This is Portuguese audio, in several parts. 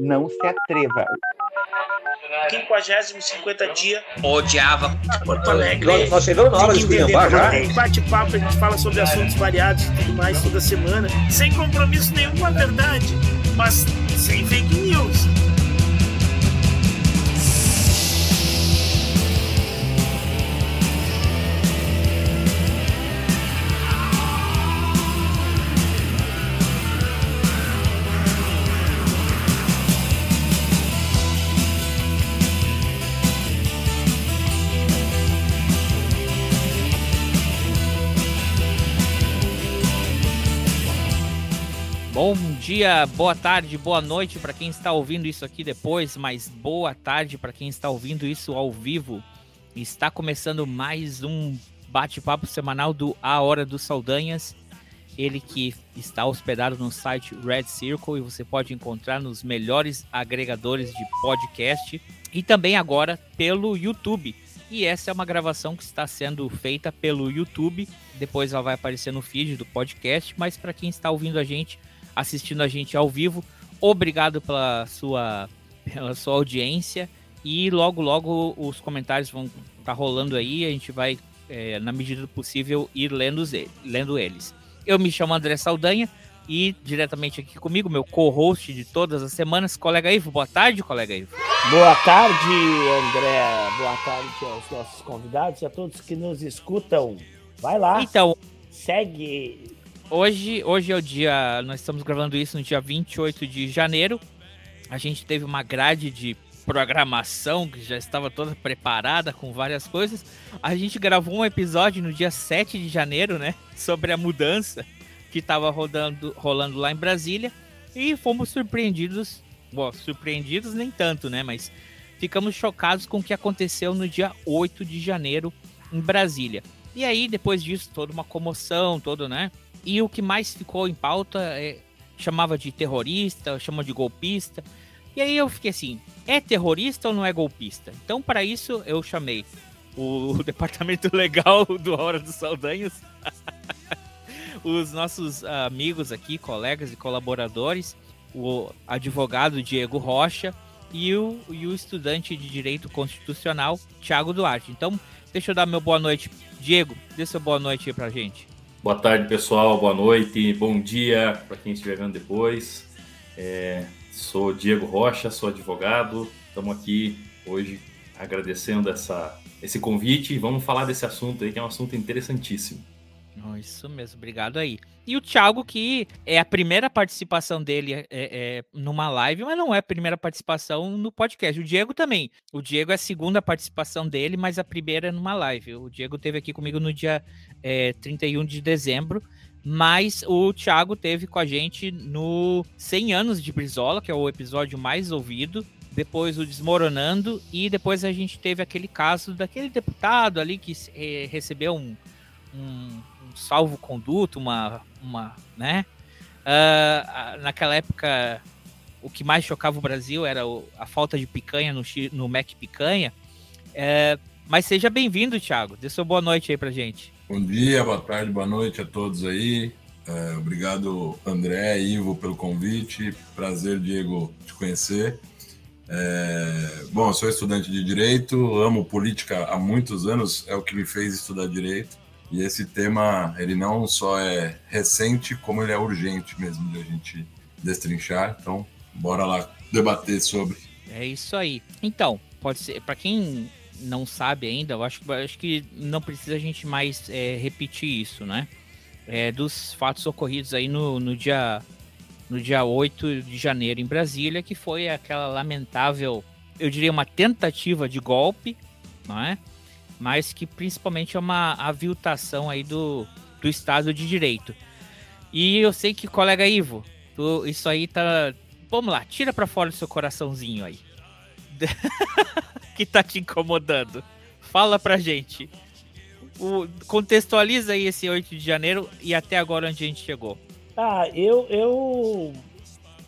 não se atreva. 50, 50 dia, odiava Porto Alegre. Nós, chegamos na hora de esculhambar já. Bate-papo, a gente fala sobre assuntos variados e tudo mais toda semana, sem compromisso nenhum com a verdade, mas sem fake news. Dia, boa tarde, boa noite para quem está ouvindo isso aqui depois, mas boa tarde para quem está ouvindo isso ao vivo. Está começando mais um bate-papo semanal do A Hora dos Saldanhas. Ele que está hospedado no site Red Circle e você pode encontrar nos melhores agregadores de podcast e também agora pelo YouTube. E essa é uma gravação que está sendo feita pelo YouTube. Depois ela vai aparecer no feed do podcast, mas para quem está ouvindo a gente, assistindo a gente ao vivo. Obrigado pela sua, pela sua audiência. E logo, logo os comentários vão estar tá rolando aí. A gente vai, é, na medida do possível, ir lendo, lendo eles. Eu me chamo André Saldanha e diretamente aqui comigo, meu co-host de todas as semanas, colega Ivo. Boa tarde, colega Ivo. Boa tarde, André. Boa tarde aos nossos convidados e a todos que nos escutam. Vai lá. Então, segue Hoje, hoje é o dia. Nós estamos gravando isso no dia 28 de janeiro. A gente teve uma grade de programação que já estava toda preparada com várias coisas. A gente gravou um episódio no dia 7 de janeiro, né? Sobre a mudança que estava rodando, rolando lá em Brasília. E fomos surpreendidos. Bom, surpreendidos nem tanto, né? Mas ficamos chocados com o que aconteceu no dia 8 de janeiro em Brasília. E aí, depois disso, toda uma comoção, todo, né? E o que mais ficou em pauta é, chamava de terrorista, chama de golpista. E aí eu fiquei assim, é terrorista ou não é golpista? Então para isso eu chamei o, o departamento legal do Hora dos Saldanhos, os nossos amigos aqui, colegas e colaboradores, o advogado Diego Rocha e o, e o estudante de Direito Constitucional Tiago Duarte. Então, deixa eu dar meu boa noite. Diego, dê seu boa noite aí pra gente. Boa tarde, pessoal. Boa noite. Bom dia para quem estiver vendo depois. É, sou Diego Rocha, sou advogado. Estamos aqui hoje agradecendo essa, esse convite e vamos falar desse assunto aí, que é um assunto interessantíssimo. Isso mesmo, obrigado aí. E o Thiago, que é a primeira participação dele é, é, numa live, mas não é a primeira participação no podcast. O Diego também. O Diego é a segunda participação dele, mas a primeira é numa live. O Diego teve aqui comigo no dia é, 31 de dezembro, mas o Thiago teve com a gente no 100 anos de Brizola, que é o episódio mais ouvido. Depois o Desmoronando, e depois a gente teve aquele caso daquele deputado ali que é, recebeu um, um salvo-conduto, uma, uma, né? Uh, naquela época, o que mais chocava o Brasil era o, a falta de picanha no, no Mac Picanha. Uh, mas seja bem-vindo, Thiago. Dê sua boa noite aí pra gente. Bom dia, boa tarde, boa noite a todos aí. Uh, obrigado, André, Ivo, pelo convite. Prazer, Diego, te conhecer. É, bom, sou estudante de Direito, amo política há muitos anos, é o que me fez estudar Direito. E esse tema, ele não só é recente, como ele é urgente mesmo de a gente destrinchar. Então, bora lá debater sobre. É isso aí. Então, pode ser, para quem não sabe ainda, eu acho, acho que não precisa a gente mais é, repetir isso, né? É, dos fatos ocorridos aí no, no dia no dia 8 de janeiro em Brasília, que foi aquela lamentável, eu diria uma tentativa de golpe, não é? Mas que principalmente é uma aviltação aí do, do Estado de Direito. E eu sei que, colega Ivo, tu, isso aí tá. Vamos lá, tira para fora o seu coraçãozinho aí. que tá te incomodando. Fala pra gente. O, contextualiza aí esse 8 de janeiro e até agora onde a gente chegou. Ah, eu, eu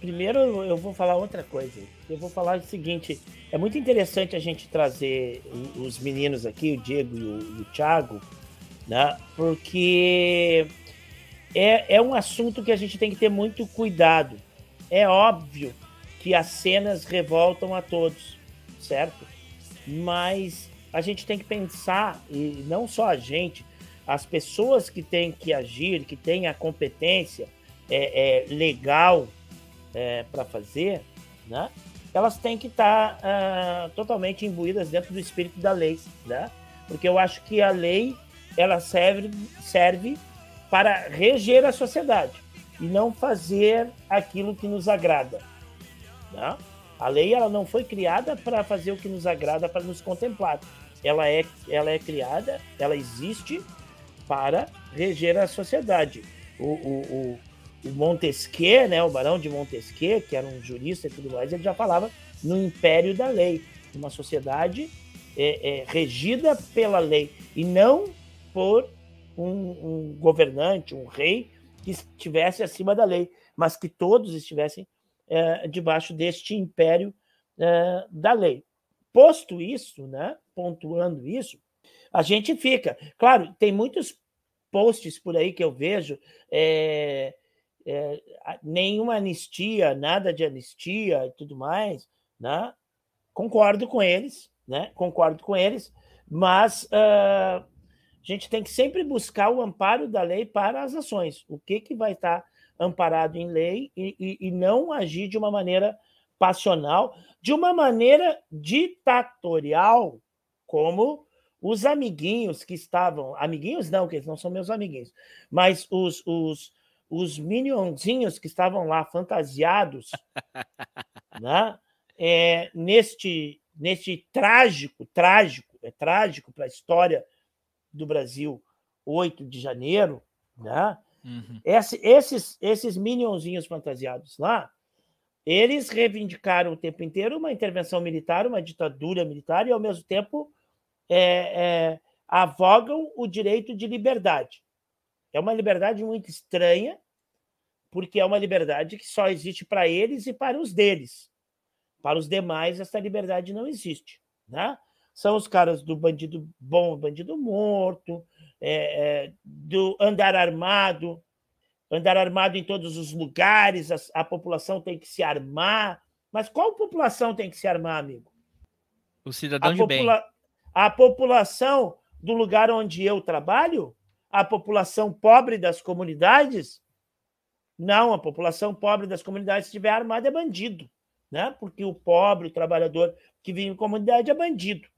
Primeiro eu vou falar outra coisa. Eu vou falar o seguinte: é muito interessante a gente trazer os meninos aqui, o Diego e o, e o Thiago, né? Porque é, é um assunto que a gente tem que ter muito cuidado. É óbvio que as cenas revoltam a todos, certo? Mas a gente tem que pensar, e não só a gente, as pessoas que têm que agir, que têm a competência é, é legal é, para fazer, né? elas têm que estar tá, uh, totalmente imbuídas dentro do espírito da lei, né? porque eu acho que a lei ela serve, serve para reger a sociedade e não fazer aquilo que nos agrada. Né? A lei ela não foi criada para fazer o que nos agrada, para nos contemplar. Ela é, ela é criada, ela existe para reger a sociedade. O, o, o, o Montesquieu, né, o Barão de Montesquieu, que era um jurista e tudo mais, ele já falava no império da lei, uma sociedade é, é, regida pela lei e não por um, um, governante, um rei que estivesse acima da lei, mas que todos estivessem é, debaixo deste império é, da lei. Posto isso, né, pontuando isso, a gente fica. Claro, tem muitos posts por aí que eu vejo, é, é, nenhuma anistia, nada de anistia e tudo mais, né? Concordo com eles, né? Concordo com eles, mas uh, a gente tem que sempre buscar o amparo da lei para as ações. O que, que vai estar amparado em lei e, e, e não agir de uma maneira passional, de uma maneira ditatorial, como os amiguinhos que estavam. Amiguinhos não, que eles não são meus amiguinhos, mas os, os, os minionzinhos que estavam lá fantasiados, né? É, neste, neste trágico, trágico, é trágico para a história do Brasil, 8 de janeiro, né? Uhum. Esse, esses, esses minionzinhos fantasiados lá, eles reivindicaram o tempo inteiro uma intervenção militar, uma ditadura militar, e ao mesmo tempo é, é, avogam o direito de liberdade. É uma liberdade muito estranha, porque é uma liberdade que só existe para eles e para os deles. Para os demais, essa liberdade não existe. Né? São os caras do bandido bom, bandido morto, é, é, do andar armado, andar armado em todos os lugares, a, a, população tem que se armar. Mas qual população tem que se armar, amigo? O cidadão a de bem. A população do lugar onde eu trabalho? a população pobre das comunidades? Não, a população pobre das comunidades, se estiver armada, é bandido. Né? Porque o pobre, o trabalhador que vive em comunidade é bandido.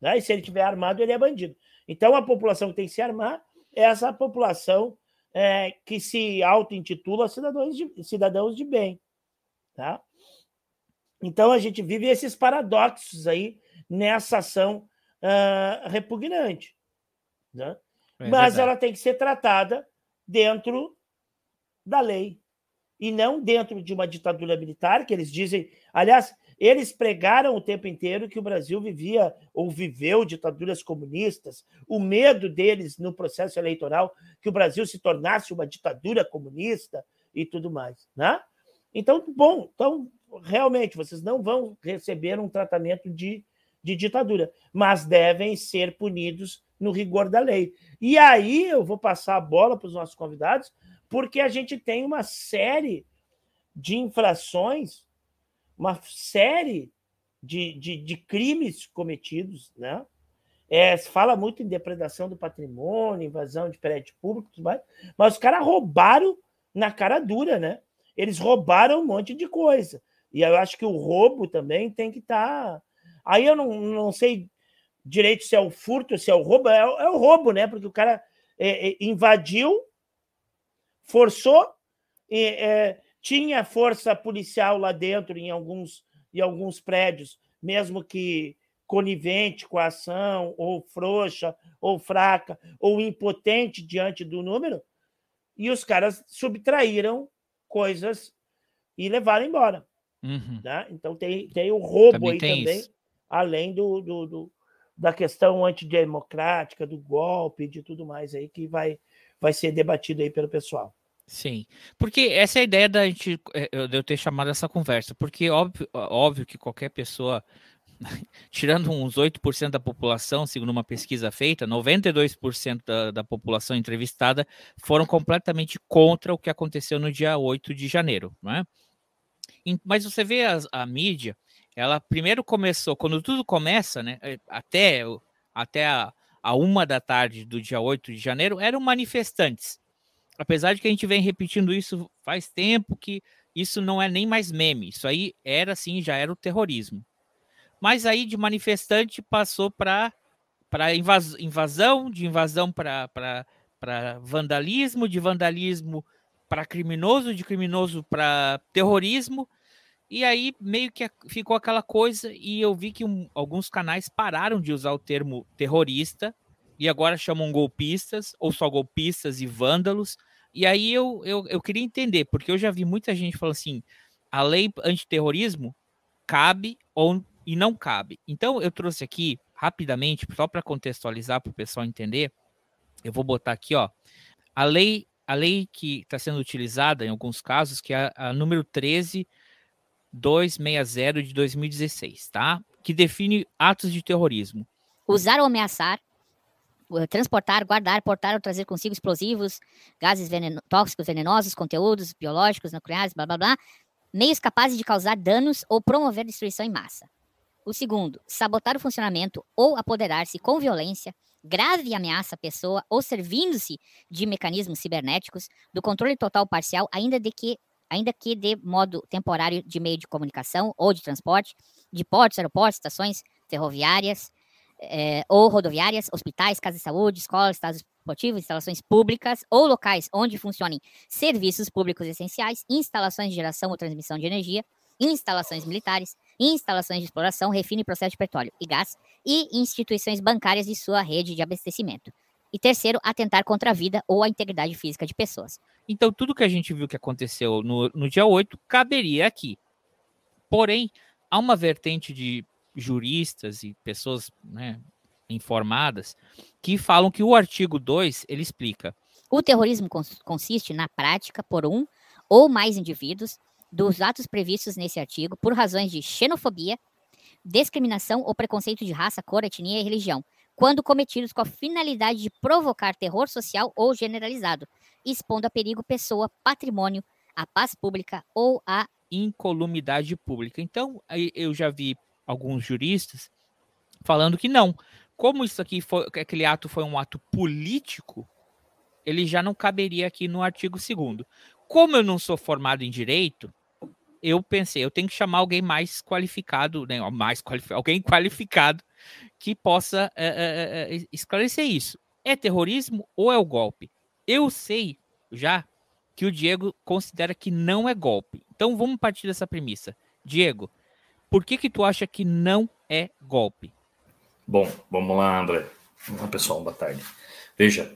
Né? E se ele estiver armado, ele é bandido. Então, a população que tem que se armar é essa população é, que se auto-intitula cidadãos de, cidadãos de bem. Tá? Então, a gente vive esses paradoxos aí nessa ação uh, repugnante. Né? É mas verdade. ela tem que ser tratada dentro da lei e não dentro de uma ditadura militar, que eles dizem. Aliás, eles pregaram o tempo inteiro que o Brasil vivia ou viveu ditaduras comunistas, o medo deles no processo eleitoral que o Brasil se tornasse uma ditadura comunista e tudo mais, né? Então, bom, então realmente vocês não vão receber um tratamento de, de ditadura, mas devem ser punidos no rigor da lei. E aí eu vou passar a bola para os nossos convidados, porque a gente tem uma série de infrações, uma série de, de, de crimes cometidos, né? É, se fala muito em depredação do patrimônio, invasão de prédio público, mais, mas os caras roubaram na cara dura, né? Eles roubaram um monte de coisa. E eu acho que o roubo também tem que estar. Tá... Aí eu não, não sei direito se é o furto, se é o roubo, é, é o roubo, né? Porque o cara é, é, invadiu, forçou, é, tinha força policial lá dentro em alguns, em alguns prédios, mesmo que conivente com a ação, ou frouxa, ou fraca, ou impotente diante do número, e os caras subtraíram coisas e levaram embora. Uhum. Né? Então tem, tem o roubo também aí também, isso. além do, do, do, da questão antidemocrática, do golpe, de tudo mais aí que vai, vai ser debatido aí pelo pessoal. Sim, porque essa é a ideia da gente, é, de eu ter chamado essa conversa, porque óbvio, óbvio que qualquer pessoa, tirando uns 8% da população, segundo uma pesquisa feita, 92% da, da população entrevistada foram completamente contra o que aconteceu no dia 8 de janeiro, não é? Mas você vê a, a mídia, ela primeiro começou, quando tudo começa, né? Eh, até, até a, a uma da tarde do dia 8 de janeiro, eram manifestantes. Apesar de que a gente vem repetindo isso faz tempo que isso não é nem mais meme. Isso aí era assim, já era o terrorismo. Mas aí de manifestante passou para para invasão, de invasão para vandalismo, de vandalismo para criminoso, de criminoso para terrorismo. E aí meio que ficou aquela coisa e eu vi que um, alguns canais pararam de usar o termo terrorista e agora chamam golpistas ou só golpistas e vândalos. E aí eu, eu, eu queria entender, porque eu já vi muita gente falando assim, a lei antiterrorismo cabe ou e não cabe. Então eu trouxe aqui rapidamente, só para contextualizar para o pessoal entender, eu vou botar aqui, ó, a lei, a lei que está sendo utilizada em alguns casos, que é a, a número 13260 de 2016, tá? Que define atos de terrorismo. Usar ou ameaçar, transportar, guardar, portar ou trazer consigo explosivos, gases veneno, tóxicos venenosos, conteúdos biológicos, nucleares, blá blá blá, meios capazes de causar danos ou promover destruição em massa. O segundo, sabotar o funcionamento ou apoderar-se com violência, grave ameaça à pessoa ou servindo-se de mecanismos cibernéticos do controle total ou parcial, ainda de que ainda que de modo temporário de meio de comunicação ou de transporte, de portos, aeroportos, estações ferroviárias eh, ou rodoviárias, hospitais, casas de saúde, escolas, estados esportivos, instalações públicas ou locais onde funcionem serviços públicos essenciais, instalações de geração ou transmissão de energia, instalações militares, instalações de exploração, refino e processo de petróleo e gás e instituições bancárias de sua rede de abastecimento. E terceiro, atentar contra a vida ou a integridade física de pessoas. Então, tudo que a gente viu que aconteceu no, no dia 8 caberia aqui. Porém, há uma vertente de juristas e pessoas né, informadas que falam que o artigo 2 ele explica. O terrorismo consiste na prática por um ou mais indivíduos dos atos previstos nesse artigo por razões de xenofobia, discriminação ou preconceito de raça, cor, etnia e religião, quando cometidos com a finalidade de provocar terror social ou generalizado, expondo a perigo pessoa, patrimônio, a paz pública ou a incolumidade pública. Então, eu já vi alguns juristas falando que não. Como isso aqui foi, aquele ato foi um ato político, ele já não caberia aqui no artigo 2 Como eu não sou formado em direito, eu pensei, eu tenho que chamar alguém mais qualificado, né, mais qualificado, alguém qualificado que possa é, é, esclarecer isso. É terrorismo ou é o golpe? Eu sei já que o Diego considera que não é golpe. Então vamos partir dessa premissa. Diego, por que que tu acha que não é golpe? Bom, vamos lá, André. Olá, pessoal, boa tarde. Veja,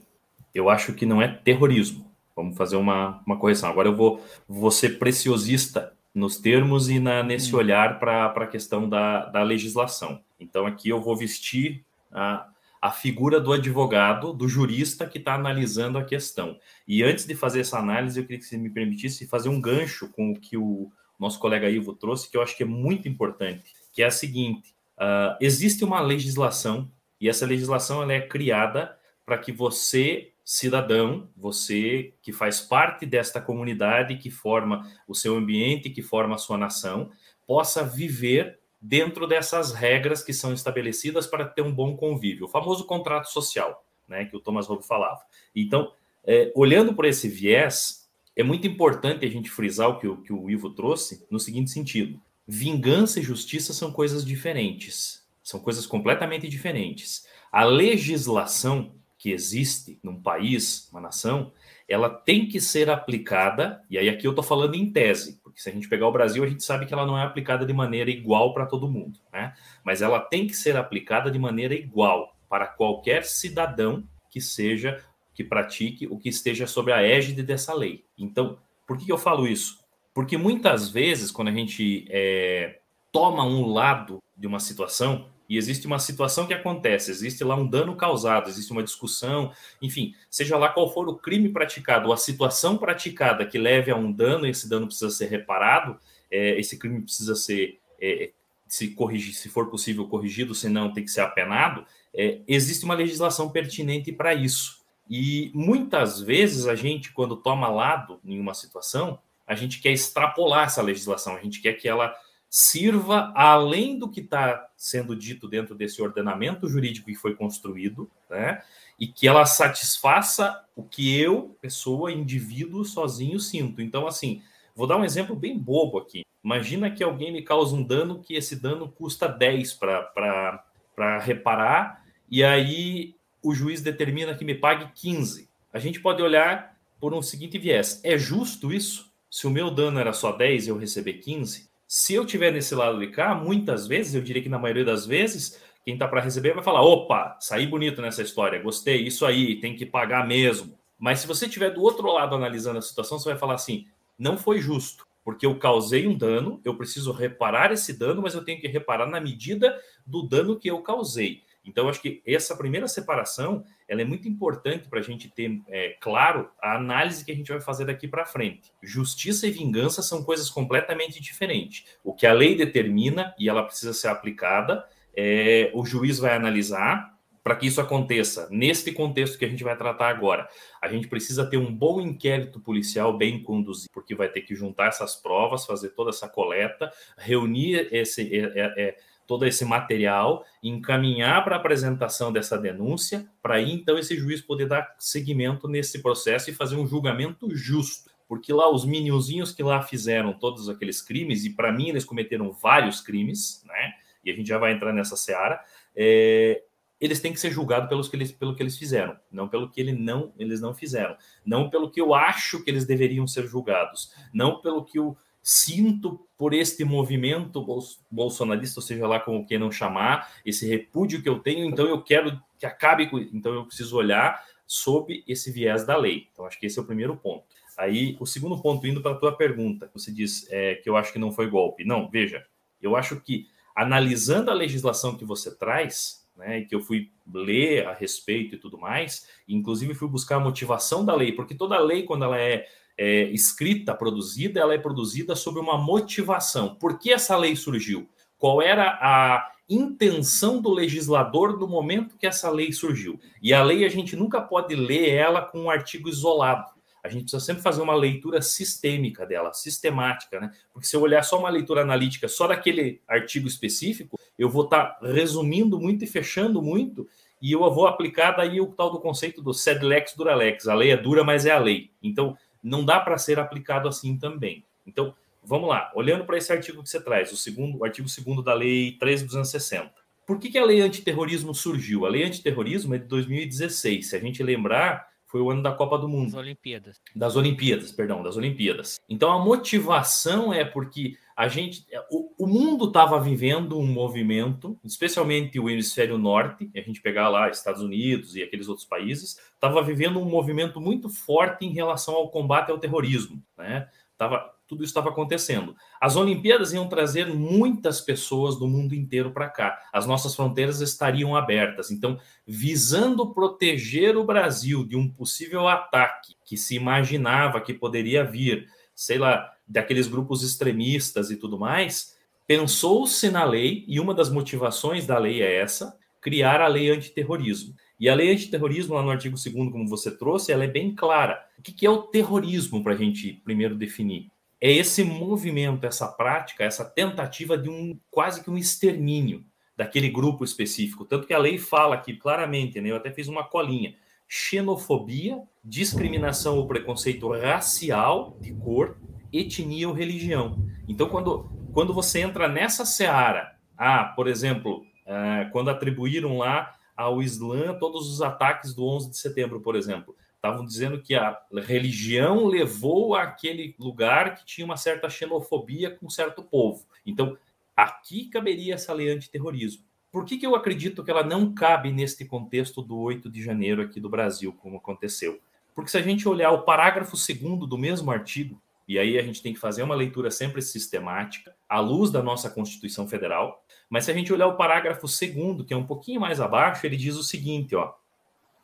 eu acho que não é terrorismo. Vamos fazer uma, uma correção. Agora eu vou, vou ser preciosista nos termos e na, nesse hum. olhar para a questão da, da legislação. Então, aqui eu vou vestir a, a figura do advogado, do jurista que está analisando a questão. E antes de fazer essa análise, eu queria que você me permitisse fazer um gancho com o que o nosso colega Ivo trouxe, que eu acho que é muito importante, que é a seguinte: uh, existe uma legislação, e essa legislação ela é criada para que você cidadão, você que faz parte desta comunidade, que forma o seu ambiente, que forma a sua nação, possa viver dentro dessas regras que são estabelecidas para ter um bom convívio, o famoso contrato social, né, que o Thomas Hobbes falava. Então, é, olhando por esse viés, é muito importante a gente frisar o que, o que o Ivo trouxe no seguinte sentido: vingança e justiça são coisas diferentes, são coisas completamente diferentes. A legislação que existe num país, uma nação, ela tem que ser aplicada, e aí aqui eu estou falando em tese, porque se a gente pegar o Brasil, a gente sabe que ela não é aplicada de maneira igual para todo mundo, né? Mas ela tem que ser aplicada de maneira igual para qualquer cidadão que seja, que pratique o que esteja sob a égide dessa lei. Então, por que, que eu falo isso? Porque muitas vezes, quando a gente é, toma um lado de uma situação, e existe uma situação que acontece, existe lá um dano causado, existe uma discussão, enfim, seja lá qual for o crime praticado, ou a situação praticada que leve a um dano, esse dano precisa ser reparado, é, esse crime precisa ser, é, se corrigir, se for possível, corrigido, senão tem que ser apenado, é, existe uma legislação pertinente para isso. E muitas vezes a gente, quando toma lado em uma situação, a gente quer extrapolar essa legislação, a gente quer que ela sirva além do que está sendo dito dentro desse ordenamento jurídico que foi construído, né? E que ela satisfaça o que eu, pessoa, indivíduo, sozinho sinto. Então, assim, vou dar um exemplo bem bobo aqui. Imagina que alguém me causa um dano que esse dano custa 10 para reparar, e aí o juiz determina que me pague 15. A gente pode olhar por um seguinte viés: é justo isso? Se o meu dano era só 10 e eu receber 15? Se eu tiver nesse lado de cá, muitas vezes, eu diria que na maioria das vezes, quem está para receber vai falar: opa, saí bonito nessa história, gostei, isso aí, tem que pagar mesmo. Mas se você estiver do outro lado analisando a situação, você vai falar assim: não foi justo, porque eu causei um dano, eu preciso reparar esse dano, mas eu tenho que reparar na medida do dano que eu causei. Então, acho que essa primeira separação ela é muito importante para a gente ter é, claro a análise que a gente vai fazer daqui para frente. Justiça e vingança são coisas completamente diferentes. O que a lei determina e ela precisa ser aplicada, é, o juiz vai analisar para que isso aconteça. Neste contexto que a gente vai tratar agora, a gente precisa ter um bom inquérito policial bem conduzido, porque vai ter que juntar essas provas, fazer toda essa coleta, reunir esse. É, é, é todo esse material, encaminhar para a apresentação dessa denúncia, para aí então esse juiz poder dar seguimento nesse processo e fazer um julgamento justo. Porque lá os miniozinhos que lá fizeram todos aqueles crimes, e para mim eles cometeram vários crimes, né? E a gente já vai entrar nessa seara, é, eles têm que ser julgados pelos que eles, pelo que eles fizeram, não pelo que ele não, eles não fizeram, não pelo que eu acho que eles deveriam ser julgados, não pelo que o sinto por este movimento bolsonarista, ou seja lá como não chamar, esse repúdio que eu tenho, então eu quero que acabe com então eu preciso olhar sob esse viés da lei. Então acho que esse é o primeiro ponto. Aí o segundo ponto indo para a tua pergunta, você diz é, que eu acho que não foi golpe. Não, veja, eu acho que analisando a legislação que você traz, né, que eu fui ler a respeito e tudo mais, e inclusive fui buscar a motivação da lei, porque toda lei quando ela é é, escrita, produzida, ela é produzida sob uma motivação. Por que essa lei surgiu? Qual era a intenção do legislador no momento que essa lei surgiu? E a lei a gente nunca pode ler ela com um artigo isolado. A gente precisa sempre fazer uma leitura sistêmica dela, sistemática, né? Porque se eu olhar só uma leitura analítica só daquele artigo específico, eu vou estar tá resumindo muito e fechando muito, e eu vou aplicar daí o tal do conceito do sed lex dura lex. A lei é dura, mas é a lei. Então, não dá para ser aplicado assim também. Então, vamos lá, olhando para esse artigo que você traz, o segundo, o artigo 2 da Lei 3.260. Por que, que a lei antiterrorismo surgiu? A lei antiterrorismo é de 2016. Se a gente lembrar, foi o ano da Copa do Mundo. Das Olimpíadas. Das Olimpíadas, perdão, das Olimpíadas. Então a motivação é porque a gente, o, o mundo estava vivendo um movimento, especialmente o hemisfério norte, a gente pegar lá Estados Unidos e aqueles outros países, estava vivendo um movimento muito forte em relação ao combate ao terrorismo, né? Tava, tudo estava acontecendo. As Olimpíadas iam trazer muitas pessoas do mundo inteiro para cá. As nossas fronteiras estariam abertas. Então, visando proteger o Brasil de um possível ataque que se imaginava que poderia vir, sei lá, daqueles grupos extremistas e tudo mais, pensou-se na lei, e uma das motivações da lei é essa, criar a lei antiterrorismo. E a lei antiterrorismo, lá no artigo 2 como você trouxe, ela é bem clara. O que é o terrorismo, para a gente primeiro definir? É esse movimento, essa prática, essa tentativa de um quase que um extermínio daquele grupo específico. Tanto que a lei fala aqui claramente, né? eu até fiz uma colinha, xenofobia, discriminação ou preconceito racial, de cor, etnia ou religião. Então, quando, quando você entra nessa seara, ah, por exemplo, ah, quando atribuíram lá ao Islã todos os ataques do 11 de setembro, por exemplo, estavam dizendo que a religião levou àquele lugar que tinha uma certa xenofobia com certo povo. Então, aqui caberia essa lei antiterrorismo. Por que, que eu acredito que ela não cabe neste contexto do 8 de janeiro aqui do Brasil, como aconteceu? Porque se a gente olhar o parágrafo segundo do mesmo artigo, e aí a gente tem que fazer uma leitura sempre sistemática, à luz da nossa Constituição Federal. Mas se a gente olhar o parágrafo segundo, que é um pouquinho mais abaixo, ele diz o seguinte, ó.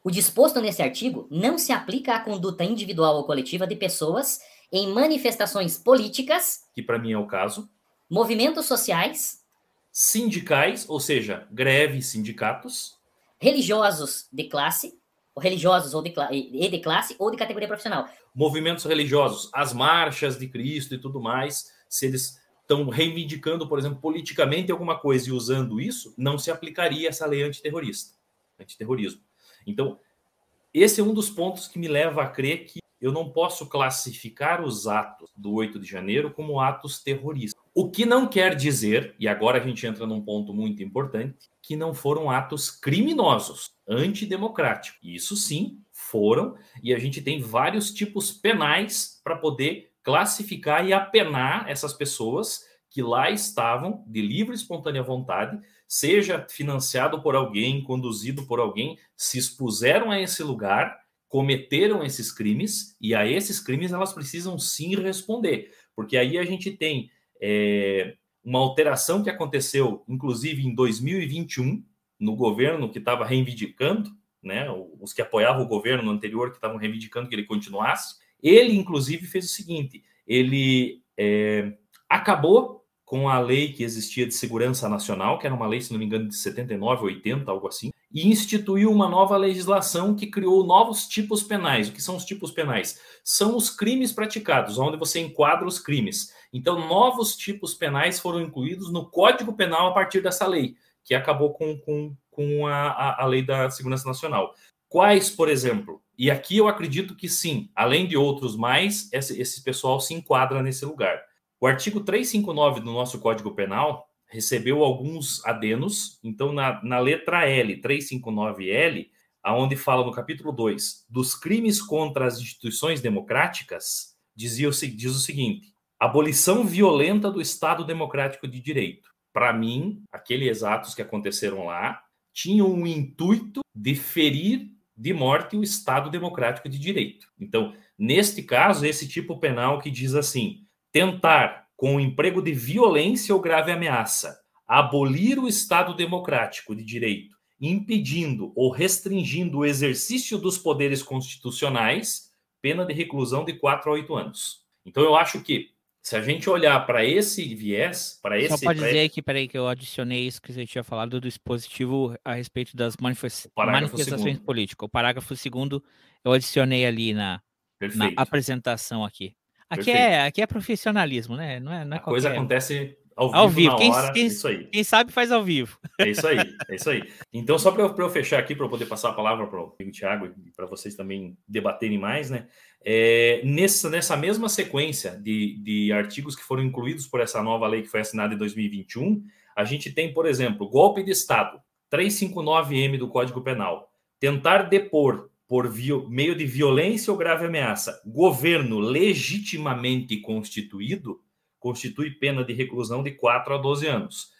O disposto nesse artigo não se aplica à conduta individual ou coletiva de pessoas em manifestações políticas, que para mim é o caso, movimentos sociais, sindicais, ou seja, greves, sindicatos, religiosos de classe, religiosos ou de, e de classe ou de categoria profissional. Movimentos religiosos, as marchas de Cristo e tudo mais, se eles estão reivindicando, por exemplo, politicamente alguma coisa e usando isso, não se aplicaria essa lei antiterrorista, antiterrorismo. Então, esse é um dos pontos que me leva a crer que eu não posso classificar os atos do 8 de janeiro como atos terroristas. O que não quer dizer, e agora a gente entra num ponto muito importante, que não foram atos criminosos, antidemocráticos. Isso sim foram, e a gente tem vários tipos penais para poder classificar e apenar essas pessoas que lá estavam de livre e espontânea vontade, seja financiado por alguém, conduzido por alguém, se expuseram a esse lugar, cometeram esses crimes, e a esses crimes elas precisam sim responder, porque aí a gente tem é, uma alteração que aconteceu, inclusive em 2021, no governo que estava reivindicando, né, os que apoiavam o governo anterior que estavam reivindicando que ele continuasse, ele, inclusive, fez o seguinte: ele é, acabou com a lei que existia de segurança nacional, que era uma lei, se não me engano, de 79, 80, algo assim, e instituiu uma nova legislação que criou novos tipos penais. O que são os tipos penais? São os crimes praticados, onde você enquadra os crimes. Então, novos tipos penais foram incluídos no Código Penal a partir dessa lei, que acabou com, com, com a, a, a lei da segurança nacional. Quais, por exemplo? E aqui eu acredito que sim, além de outros mais, esse, esse pessoal se enquadra nesse lugar. O artigo 359 do nosso Código Penal recebeu alguns adenos, então na, na letra L, 359L, aonde fala no capítulo 2 dos crimes contra as instituições democráticas, dizia diz o seguinte: abolição violenta do Estado Democrático de Direito. Para mim, aqueles atos que aconteceram lá tinham o intuito de ferir de morte o Estado Democrático de Direito. Então, neste caso, esse tipo penal que diz assim: tentar, com o emprego de violência ou grave ameaça, abolir o Estado Democrático de Direito, impedindo ou restringindo o exercício dos poderes constitucionais, pena de reclusão de 4 a 8 anos. Então, eu acho que se a gente olhar para esse viés, para esse. Só pode dizer aqui, peraí, que eu adicionei isso que você tinha falado do dispositivo a respeito das manifest... manifestações segundo. políticas. O parágrafo segundo eu adicionei ali na, na apresentação aqui. Aqui é, aqui é profissionalismo, né? Não é, não é a coisa acontece ao vivo, ao vivo. Quem, hora, quem, isso aí. Quem sabe faz ao vivo. É isso aí, é isso aí. Então, só para eu, eu, fechar aqui, para eu poder passar a palavra para o Thiago e para vocês também debaterem mais, né? É, nessa, nessa mesma sequência de, de artigos que foram incluídos por essa nova lei que foi assinada em 2021, a gente tem, por exemplo, golpe de Estado, 359M do Código Penal, tentar depor por meio de violência ou grave ameaça governo legitimamente constituído, constitui pena de reclusão de 4 a 12 anos.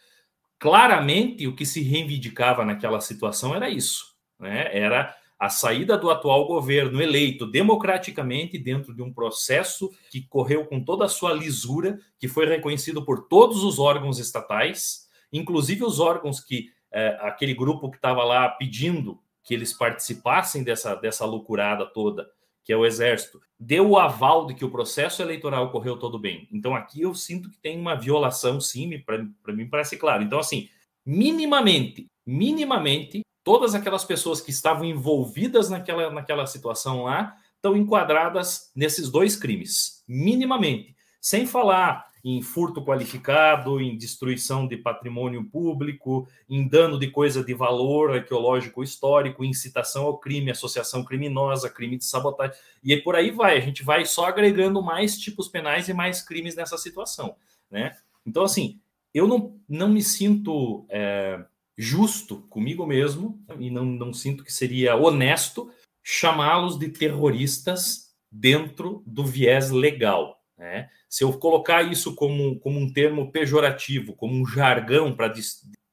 Claramente, o que se reivindicava naquela situação era isso, né? Era a saída do atual governo eleito democraticamente dentro de um processo que correu com toda a sua lisura, que foi reconhecido por todos os órgãos estatais, inclusive os órgãos que é, aquele grupo que estava lá pedindo que eles participassem dessa, dessa loucurada toda, que é o Exército, deu o aval de que o processo eleitoral correu todo bem. Então aqui eu sinto que tem uma violação, sim, para mim parece claro. Então, assim, minimamente, minimamente, todas aquelas pessoas que estavam envolvidas naquela, naquela situação lá estão enquadradas nesses dois crimes, minimamente. Sem falar em furto qualificado, em destruição de patrimônio público, em dano de coisa de valor arqueológico histórico, incitação ao crime, associação criminosa, crime de sabotagem, e por aí vai. A gente vai só agregando mais tipos penais e mais crimes nessa situação, né? Então, assim, eu não, não me sinto é, justo comigo mesmo e não, não sinto que seria honesto chamá-los de terroristas dentro do viés legal. Né? Se eu colocar isso como, como um termo pejorativo, como um jargão para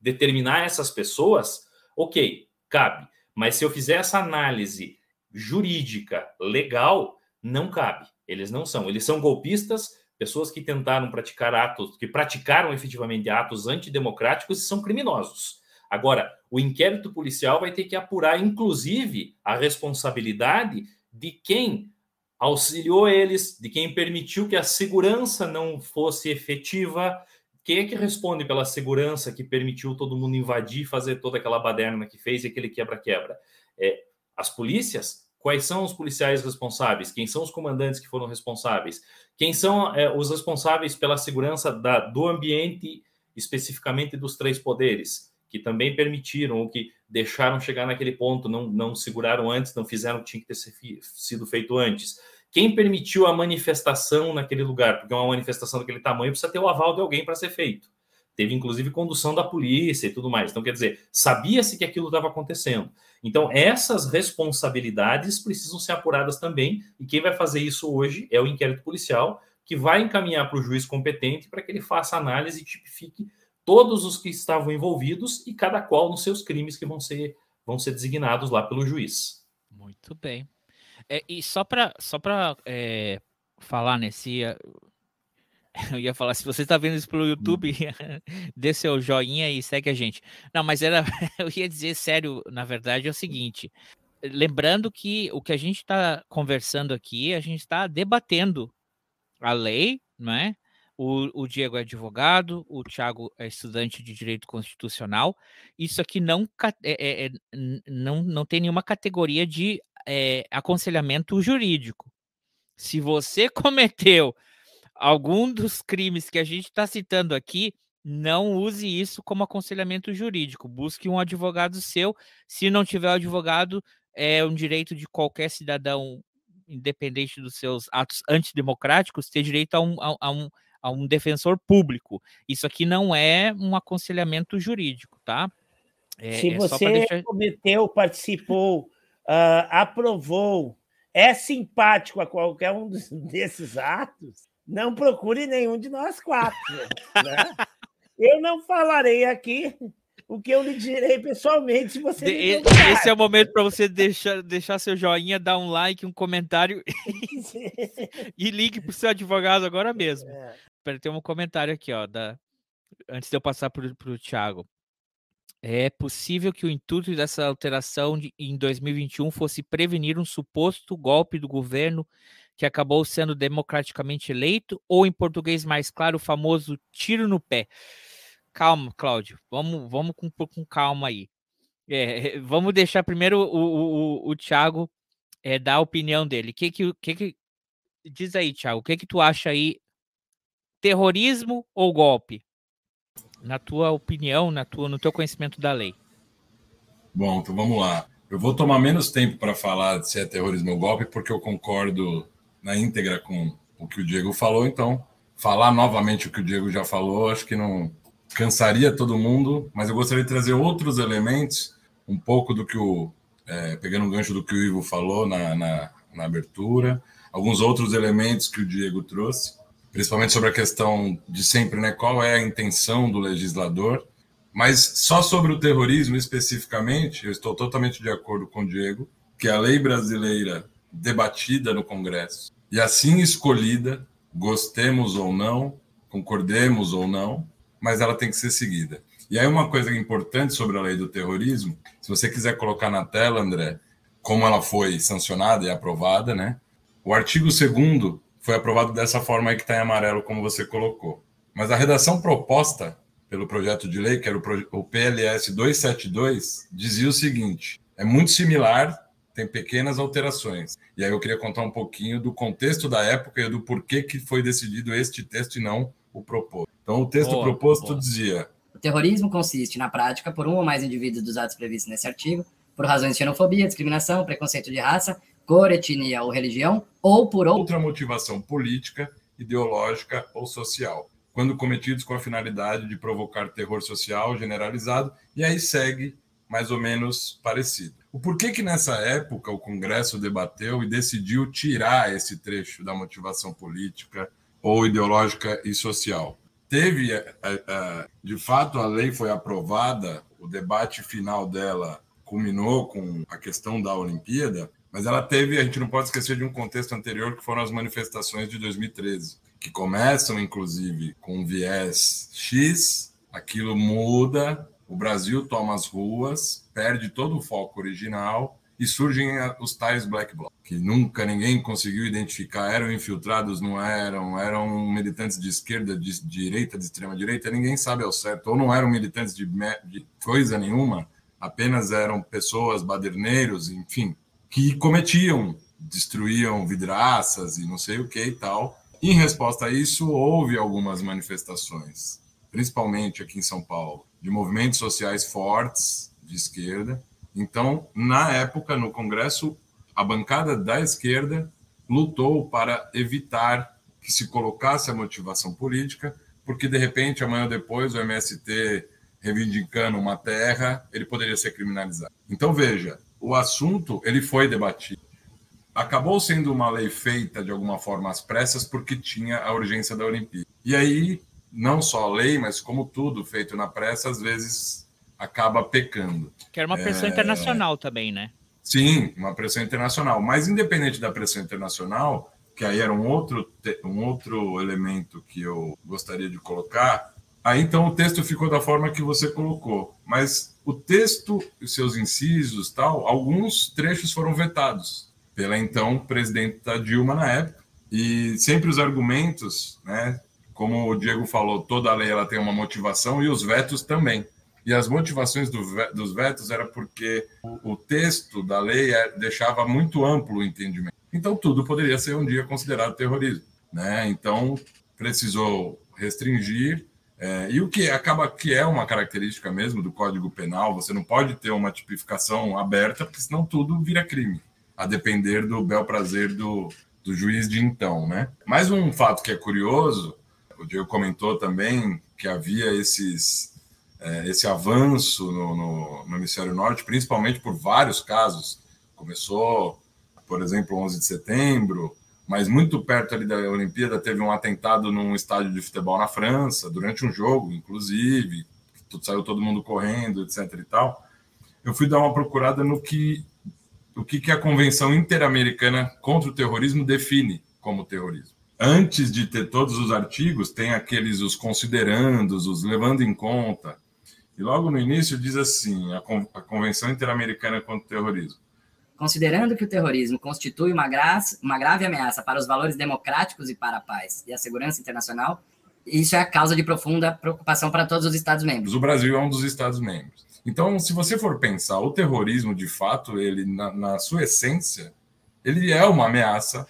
determinar essas pessoas, ok, cabe. Mas se eu fizer essa análise jurídica, legal, não cabe. Eles não são. Eles são golpistas, pessoas que tentaram praticar atos, que praticaram efetivamente atos antidemocráticos e são criminosos. Agora, o inquérito policial vai ter que apurar, inclusive, a responsabilidade de quem auxiliou eles, de quem permitiu que a segurança não fosse efetiva. Quem é que responde pela segurança que permitiu todo mundo invadir, fazer toda aquela baderna que fez e aquele quebra-quebra? É, as polícias, quais são os policiais responsáveis, quem são os comandantes que foram responsáveis, quem são é, os responsáveis pela segurança da, do ambiente, especificamente dos três poderes, que também permitiram ou que deixaram chegar naquele ponto, não, não seguraram antes, não fizeram o que tinha que ter sido feito antes. Quem permitiu a manifestação naquele lugar? Porque uma manifestação daquele tamanho precisa ter o aval de alguém para ser feito. Teve inclusive condução da polícia e tudo mais. Então, quer dizer, sabia-se que aquilo estava acontecendo. Então, essas responsabilidades precisam ser apuradas também, e quem vai fazer isso hoje é o inquérito policial, que vai encaminhar para o juiz competente para que ele faça análise e tipifique todos os que estavam envolvidos e cada qual nos seus crimes que vão ser, vão ser designados lá pelo juiz. Muito bem. É, e só para só é, falar nesse. Eu ia falar, se você está vendo isso pelo YouTube, hum. dê seu joinha e segue a gente. Não, mas era, eu ia dizer sério, na verdade, é o seguinte. Lembrando que o que a gente está conversando aqui, a gente está debatendo a lei, não é? O, o, Diego é advogado, o Thiago é estudante de direito constitucional. Isso aqui não, é, é, é não, não tem nenhuma categoria de é, aconselhamento jurídico. Se você cometeu algum dos crimes que a gente está citando aqui, não use isso como aconselhamento jurídico. Busque um advogado seu. Se não tiver advogado, é um direito de qualquer cidadão, independente dos seus atos antidemocráticos, ter direito a um, a, a um, a um defensor público. Isso aqui não é um aconselhamento jurídico, tá? É, Se é você deixar... cometeu, participou, uh, aprovou, é simpático a qualquer um desses atos, não procure nenhum de nós quatro. Né? Eu não falarei aqui o que eu lhe direi pessoalmente se você. De, esse é o momento para você deixar, deixar seu joinha, dar um like, um comentário e ligue para o seu advogado agora mesmo. É. Tem um comentário aqui, ó, da... antes de eu passar para o Thiago. É possível que o intuito dessa alteração de, em 2021 fosse prevenir um suposto golpe do governo que acabou sendo democraticamente eleito, ou em português mais claro, o famoso tiro no pé. Calma, Cláudio, vamos, vamos com, com calma aí. É, vamos deixar primeiro o, o, o, o Thiago é, dar a opinião dele. Que que, que, que diz aí, Thiago, o que que tu acha aí? Terrorismo ou golpe? Na tua opinião, na tua, no teu conhecimento da lei. Bom, então vamos lá. Eu vou tomar menos tempo para falar se é terrorismo ou golpe, porque eu concordo na íntegra com o que o Diego falou, então falar novamente o que o Diego já falou, acho que não cansaria todo mundo, mas eu gostaria de trazer outros elementos, um pouco do que o, é, pegando um gancho do que o Ivo falou na, na, na abertura, alguns outros elementos que o Diego trouxe, principalmente sobre a questão de sempre, né, qual é a intenção do legislador, mas só sobre o terrorismo especificamente, eu estou totalmente de acordo com o Diego, que a lei brasileira debatida no Congresso e assim escolhida, gostemos ou não, concordemos ou não, mas ela tem que ser seguida. E aí uma coisa importante sobre a lei do terrorismo, se você quiser colocar na tela, André, como ela foi sancionada e aprovada, né? O artigo 2 foi aprovado dessa forma aí que está em amarelo, como você colocou. Mas a redação proposta pelo projeto de lei, que era o PLS 272, dizia o seguinte: é muito similar tem pequenas alterações. E aí eu queria contar um pouquinho do contexto da época e do porquê que foi decidido este texto e não o proposto. Então, o texto boa, proposto boa. dizia: O terrorismo consiste, na prática, por um ou mais indivíduos dos atos previstos nesse artigo, por razões de xenofobia, discriminação, preconceito de raça, cor, etnia ou religião, ou por outra motivação política, ideológica ou social, quando cometidos com a finalidade de provocar terror social generalizado, e aí segue mais ou menos parecido. O porquê que nessa época o Congresso debateu e decidiu tirar esse trecho da motivação política ou ideológica e social? Teve, é, é, de fato, a lei foi aprovada, o debate final dela culminou com a questão da Olimpíada, mas ela teve, a gente não pode esquecer de um contexto anterior que foram as manifestações de 2013, que começam, inclusive, com um viés X, aquilo muda, o Brasil toma as ruas, perde todo o foco original e surgem os tais black blocs, que nunca ninguém conseguiu identificar, eram infiltrados, não eram, eram militantes de esquerda, de direita, de extrema direita, ninguém sabe ao certo, ou não eram militantes de, de coisa nenhuma, apenas eram pessoas, baderneiros, enfim, que cometiam, destruíam vidraças e não sei o que e tal. Em resposta a isso, houve algumas manifestações, principalmente aqui em São Paulo, de movimentos sociais fortes de esquerda. Então, na época, no Congresso, a bancada da esquerda lutou para evitar que se colocasse a motivação política, porque de repente, amanhã ou depois, o MST reivindicando uma terra, ele poderia ser criminalizado. Então, veja, o assunto ele foi debatido acabou sendo uma lei feita de alguma forma às pressas porque tinha a urgência da Olimpíada. E aí, não só a lei, mas como tudo feito na pressa, às vezes acaba pecando. Que era uma pressão é... internacional também, né? Sim, uma pressão internacional. Mas independente da pressão internacional, que aí era um outro, um outro elemento que eu gostaria de colocar, aí então o texto ficou da forma que você colocou. Mas o texto e seus incisos, tal, alguns trechos foram vetados pela então presidenta Dilma na época. E sempre os argumentos, né, como o Diego falou, toda lei ela tem uma motivação e os vetos também. E as motivações do, dos vetos era porque o texto da lei é, deixava muito amplo o entendimento. Então tudo poderia ser um dia considerado terrorismo, né? Então precisou restringir é, e o que acaba que é uma característica mesmo do Código Penal, você não pode ter uma tipificação aberta, porque senão tudo vira crime a depender do bel prazer do, do juiz de então, né? Mais um fato que é curioso, o Diego comentou também que havia esses, é, esse avanço no, no, no Hemisfério Norte, principalmente por vários casos. Começou, por exemplo, 11 de setembro, mas muito perto ali da Olimpíada teve um atentado num estádio de futebol na França, durante um jogo, inclusive, saiu todo mundo correndo, etc e tal. Eu fui dar uma procurada no que o que, que a Convenção Interamericana contra o Terrorismo define como terrorismo. Antes de ter todos os artigos, tem aqueles os considerandos, os levando em conta. E logo no início diz assim: a Convenção Interamericana contra o Terrorismo. Considerando que o terrorismo constitui uma, uma grave ameaça para os valores democráticos e para a paz e a segurança internacional, isso é a causa de profunda preocupação para todos os Estados-membros. O Brasil é um dos Estados-membros. Então, se você for pensar, o terrorismo, de fato, ele na, na sua essência, ele é uma ameaça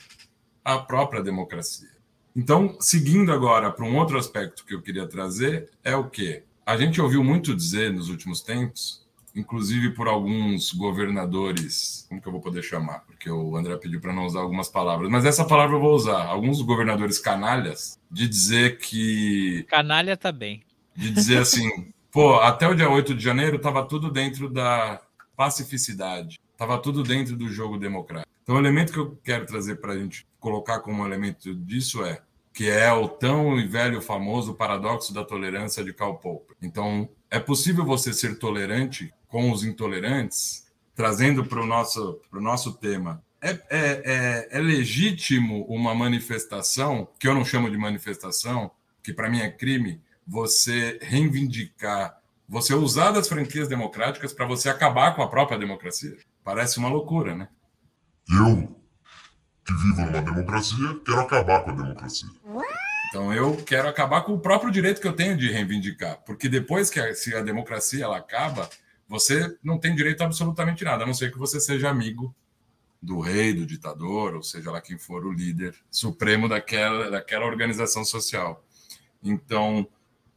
à própria democracia. Então, seguindo agora para um outro aspecto que eu queria trazer, é o que a gente ouviu muito dizer nos últimos tempos, inclusive por alguns governadores, como que eu vou poder chamar? Porque o André pediu para não usar algumas palavras, mas essa palavra eu vou usar. Alguns governadores canalhas de dizer que canalha tá bem. De dizer assim, Pô, até o dia 8 de janeiro estava tudo dentro da pacificidade, estava tudo dentro do jogo democrático. Então, o elemento que eu quero trazer para a gente colocar como elemento disso é que é o tão e velho famoso paradoxo da tolerância de Karl Popper. Então, é possível você ser tolerante com os intolerantes, trazendo para o nosso, nosso tema. É, é, é, é legítimo uma manifestação, que eu não chamo de manifestação, que para mim é crime, você reivindicar, você usar das franquias democráticas para você acabar com a própria democracia. Parece uma loucura, né? Eu, que vivo numa democracia, quero acabar com a democracia. Então eu quero acabar com o próprio direito que eu tenho de reivindicar, porque depois que a, se a democracia ela acaba, você não tem direito a absolutamente nada, a não ser que você seja amigo do rei, do ditador, ou seja lá quem for o líder supremo daquela, daquela organização social. Então,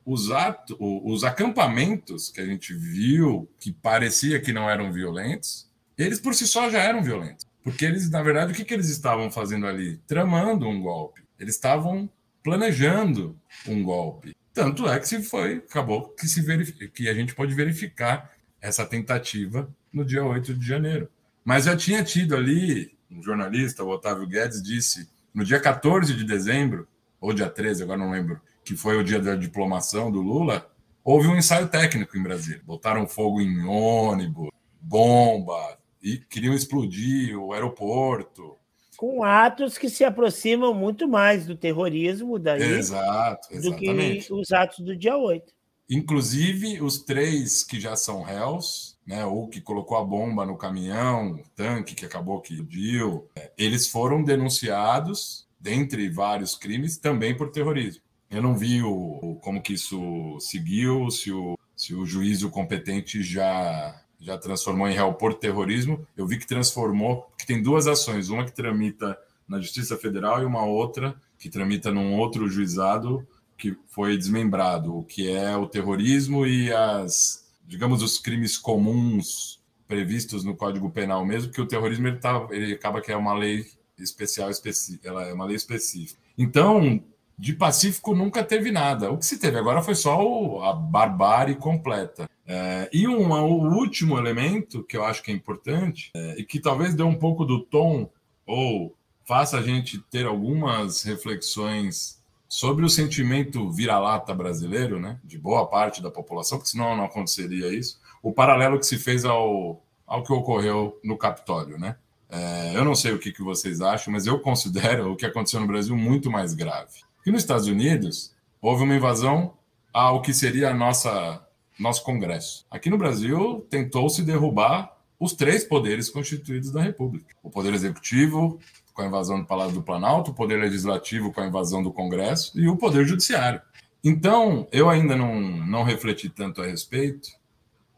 os, atos, os acampamentos que a gente viu, que parecia que não eram violentos, eles por si só já eram violentos. Porque eles, na verdade, o que, que eles estavam fazendo ali? Tramando um golpe. Eles estavam planejando um golpe. Tanto é que se foi, acabou que, se verifica, que a gente pode verificar essa tentativa no dia 8 de janeiro. Mas já tinha tido ali, um jornalista, o Otávio Guedes, disse, no dia 14 de dezembro, ou dia 13, agora não lembro, que foi o dia da diplomação do Lula, houve um ensaio técnico em Brasília. Botaram fogo em ônibus, bomba, e queriam explodir o aeroporto. Com atos que se aproximam muito mais do terrorismo daí Exato, do que os atos do dia 8. Inclusive, os três que já são réus, né, o que colocou a bomba no caminhão, tanque que acabou que explodiu, eles foram denunciados, dentre vários crimes, também por terrorismo. Eu não vi o, como que isso seguiu, se o, se o juízo competente já, já transformou em réu por terrorismo. Eu vi que transformou, que tem duas ações, uma que tramita na Justiça Federal e uma outra que tramita num outro juizado que foi desmembrado, o que é o terrorismo e as, digamos, os crimes comuns previstos no Código Penal mesmo, que o terrorismo ele, tá, ele acaba que é uma lei especial, específica, ela é uma lei específica. Então, de pacífico nunca teve nada. O que se teve agora foi só o, a barbárie completa. É, e um, o último elemento que eu acho que é importante é, e que talvez dê um pouco do tom ou faça a gente ter algumas reflexões sobre o sentimento vira-lata brasileiro, né, de boa parte da população, porque senão não aconteceria isso. O paralelo que se fez ao, ao que ocorreu no Capitólio, né? É, eu não sei o que, que vocês acham, mas eu considero o que aconteceu no Brasil muito mais grave. E nos Estados Unidos houve uma invasão ao que seria a nossa nosso Congresso. Aqui no Brasil tentou-se derrubar os três poderes constituídos da República: o poder executivo, com a invasão do Palácio do Planalto, o Poder Legislativo com a invasão do Congresso e o Poder Judiciário. Então, eu ainda não, não refleti tanto a respeito,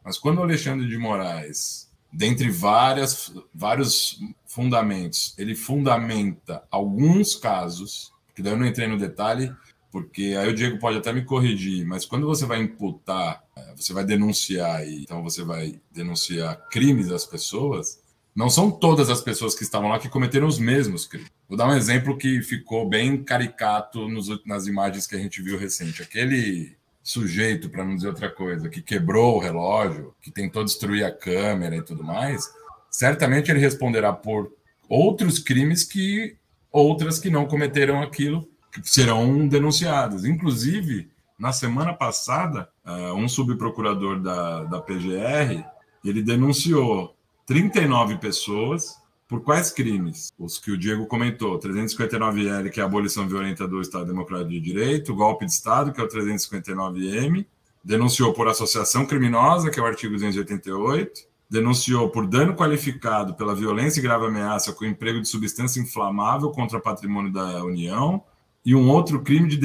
mas quando o Alexandre de Moraes, dentre várias, vários fundamentos, ele fundamenta alguns casos, que daí eu não entrei no detalhe, porque aí o Diego pode até me corrigir, mas quando você vai imputar, eh, você vai denunciar, então você vai denunciar crimes das pessoas, não são todas as pessoas que estavam lá que cometeram os mesmos crimes. Vou dar um exemplo que ficou bem caricato nos, nas imagens que a gente viu recente. Aquele sujeito, para não dizer outra coisa, que quebrou o relógio, que tentou destruir a câmera e tudo mais, certamente ele responderá por outros crimes que outras que não cometeram aquilo serão denunciadas. Inclusive, na semana passada, eh, um subprocurador da, da PGR ele denunciou 39 pessoas. Por quais crimes? Os que o Diego comentou: 359L, que é a abolição violenta do Estado Democrático de Direito, golpe de Estado, que é o 359M, denunciou por associação criminosa, que é o artigo 288, denunciou por dano qualificado pela violência e grave ameaça com emprego de substância inflamável contra patrimônio da União e um outro crime de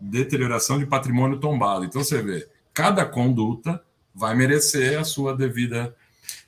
deterioração de patrimônio tombado. Então você vê, cada conduta vai merecer a sua devida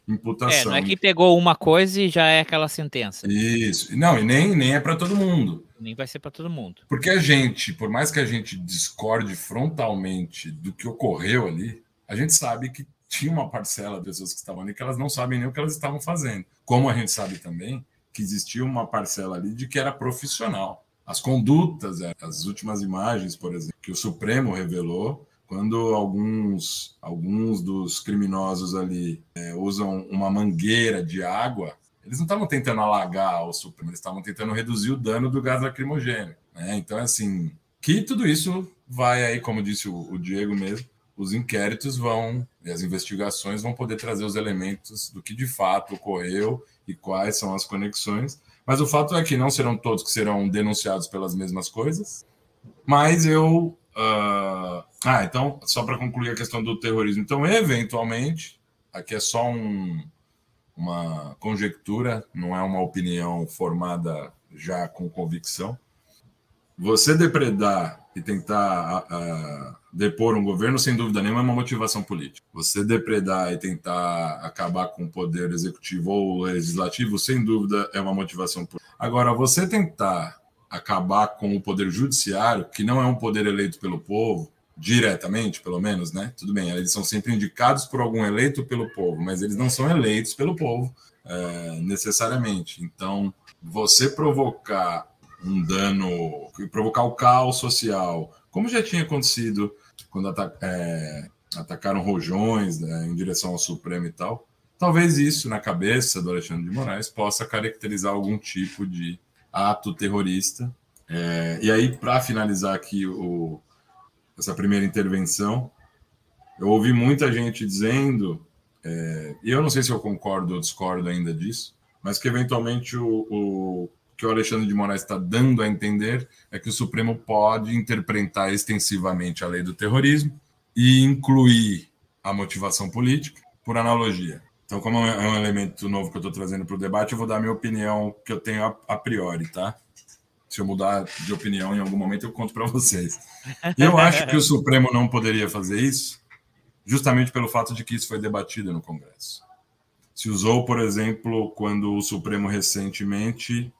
imputação. É, não é que pegou uma coisa e já é aquela sentença. Isso. Não, e nem, nem é para todo mundo. Nem vai ser para todo mundo. Porque a gente, por mais que a gente discorde frontalmente do que ocorreu ali, a gente sabe que tinha uma parcela de pessoas que estavam ali que elas não sabem nem o que elas estavam fazendo. Como a gente sabe também que existia uma parcela ali de que era profissional. As condutas, é, as últimas imagens, por exemplo, que o Supremo revelou, quando alguns, alguns dos criminosos ali é, usam uma mangueira de água, eles não estavam tentando alagar o Supremo, eles estavam tentando reduzir o dano do gás lacrimogêneo. Né? Então, assim, que tudo isso vai aí, como disse o, o Diego mesmo, os inquéritos vão e as investigações vão poder trazer os elementos do que de fato ocorreu e quais são as conexões. Mas o fato é que não serão todos que serão denunciados pelas mesmas coisas. Mas eu Uh, ah, então, só para concluir a questão do terrorismo. Então, eventualmente, aqui é só um, uma conjectura, não é uma opinião formada já com convicção. Você depredar e tentar uh, depor um governo, sem dúvida nenhuma, é uma motivação política. Você depredar e tentar acabar com o poder executivo ou legislativo, sem dúvida, é uma motivação política. Agora, você tentar acabar com o poder judiciário, que não é um poder eleito pelo povo, diretamente, pelo menos, né? Tudo bem, eles são sempre indicados por algum eleito pelo povo, mas eles não são eleitos pelo povo é, necessariamente. Então, você provocar um dano, provocar o caos social, como já tinha acontecido quando é, atacaram rojões né, em direção ao Supremo e tal, talvez isso na cabeça do Alexandre de Moraes possa caracterizar algum tipo de ato terrorista. É, e aí, para finalizar aqui o, essa primeira intervenção, eu ouvi muita gente dizendo, é, e eu não sei se eu concordo ou discordo ainda disso, mas que eventualmente o, o que o Alexandre de Moraes está dando a entender é que o Supremo pode interpretar extensivamente a lei do terrorismo e incluir a motivação política por analogia. Então, como é um elemento novo que eu estou trazendo para o debate, eu vou dar minha opinião que eu tenho a, a, priori, tá? Se eu mudar de opinião em algum momento, eu conto para vocês. Eu acho que o Supremo não poderia fazer isso, justamente pelo fato de que isso foi debatido no Congresso. Se usou, por exemplo, quando o Supremo recentemente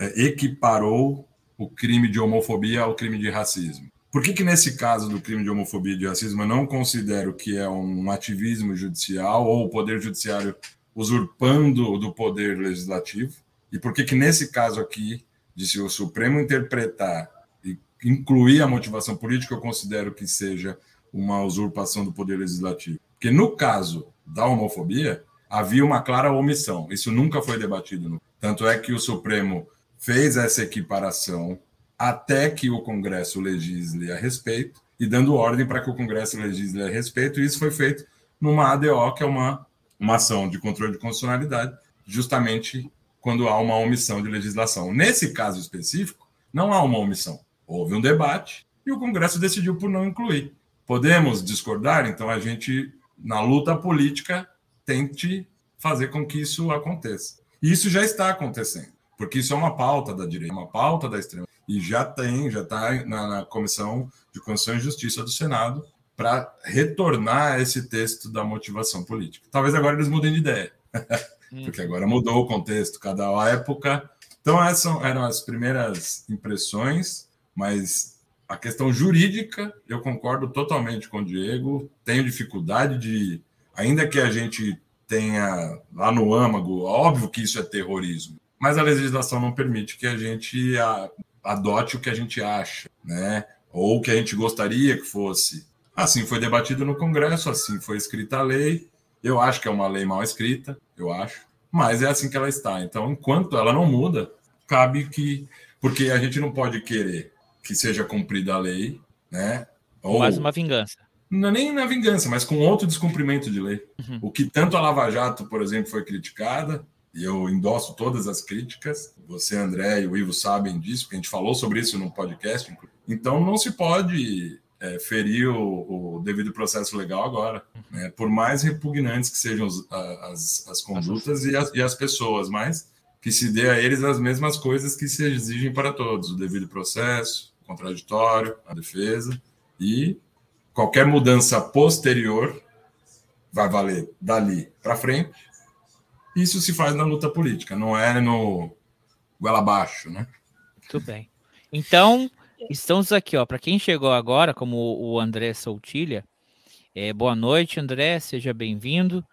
é, equiparou o crime de homofobia ao crime de racismo. Por que, que nesse caso do crime de homofobia e de racismo eu não considero que é um ativismo judicial ou o poder judiciário usurpando do poder legislativo? E por que que nesse caso aqui, de se o Supremo interpretar e incluir a motivação política, eu considero que seja uma usurpação do poder legislativo? Porque no caso da homofobia, havia uma clara omissão. Isso nunca foi debatido. Tanto é que o Supremo fez essa equiparação até que o Congresso legisle a respeito e dando ordem para que o Congresso legisle a respeito. E isso foi feito numa ADO, que é uma, uma ação de controle de constitucionalidade, justamente quando há uma omissão de legislação. Nesse caso específico, não há uma omissão. Houve um debate e o Congresso decidiu por não incluir. Podemos discordar, então a gente, na luta política, tente fazer com que isso aconteça. E isso já está acontecendo porque isso é uma pauta da direita, uma pauta da extrema. E já tem, já está na, na, Comissão de Constituição e Justiça do Senado para retornar esse texto da motivação política. Talvez agora eles mudem de ideia, porque agora mudou o contexto, cada época. Então, essas eram as primeiras impressões, mas a questão jurídica, eu concordo totalmente com o Diego, tenho dificuldade de, ainda que a gente tenha lá no âmago, óbvio que isso é terrorismo, mas a legislação não permite que a gente adote o que a gente acha, né? Ou o que a gente gostaria que fosse. Assim foi debatido no Congresso, assim foi escrita a lei. Eu acho que é uma lei mal escrita, eu acho, mas é assim que ela está. Então, enquanto ela não muda, cabe que. Porque a gente não pode querer que seja cumprida a lei, né? Ou mais uma vingança. Não é nem na vingança, mas com outro descumprimento de lei. Uhum. O que tanto a Lava Jato, por exemplo, foi criticada, e eu endosso todas as críticas. Você, André e o Ivo sabem disso, porque a gente falou sobre isso no podcast. Então, não se pode é, ferir o, o, devido processo legal agora, né? por mais repugnantes que sejam as, as, as condutas e as, e as pessoas, mas que se dê a eles as mesmas coisas que se exigem para todos: o devido processo, o contraditório, a defesa e qualquer mudança posterior vai valer dali para frente isso se faz na luta política, não é no goela abaixo, né? Muito bem. Então, estamos aqui, ó. Para quem chegou agora, como o André Soutilha, é, boa noite, André, seja bem-vindo.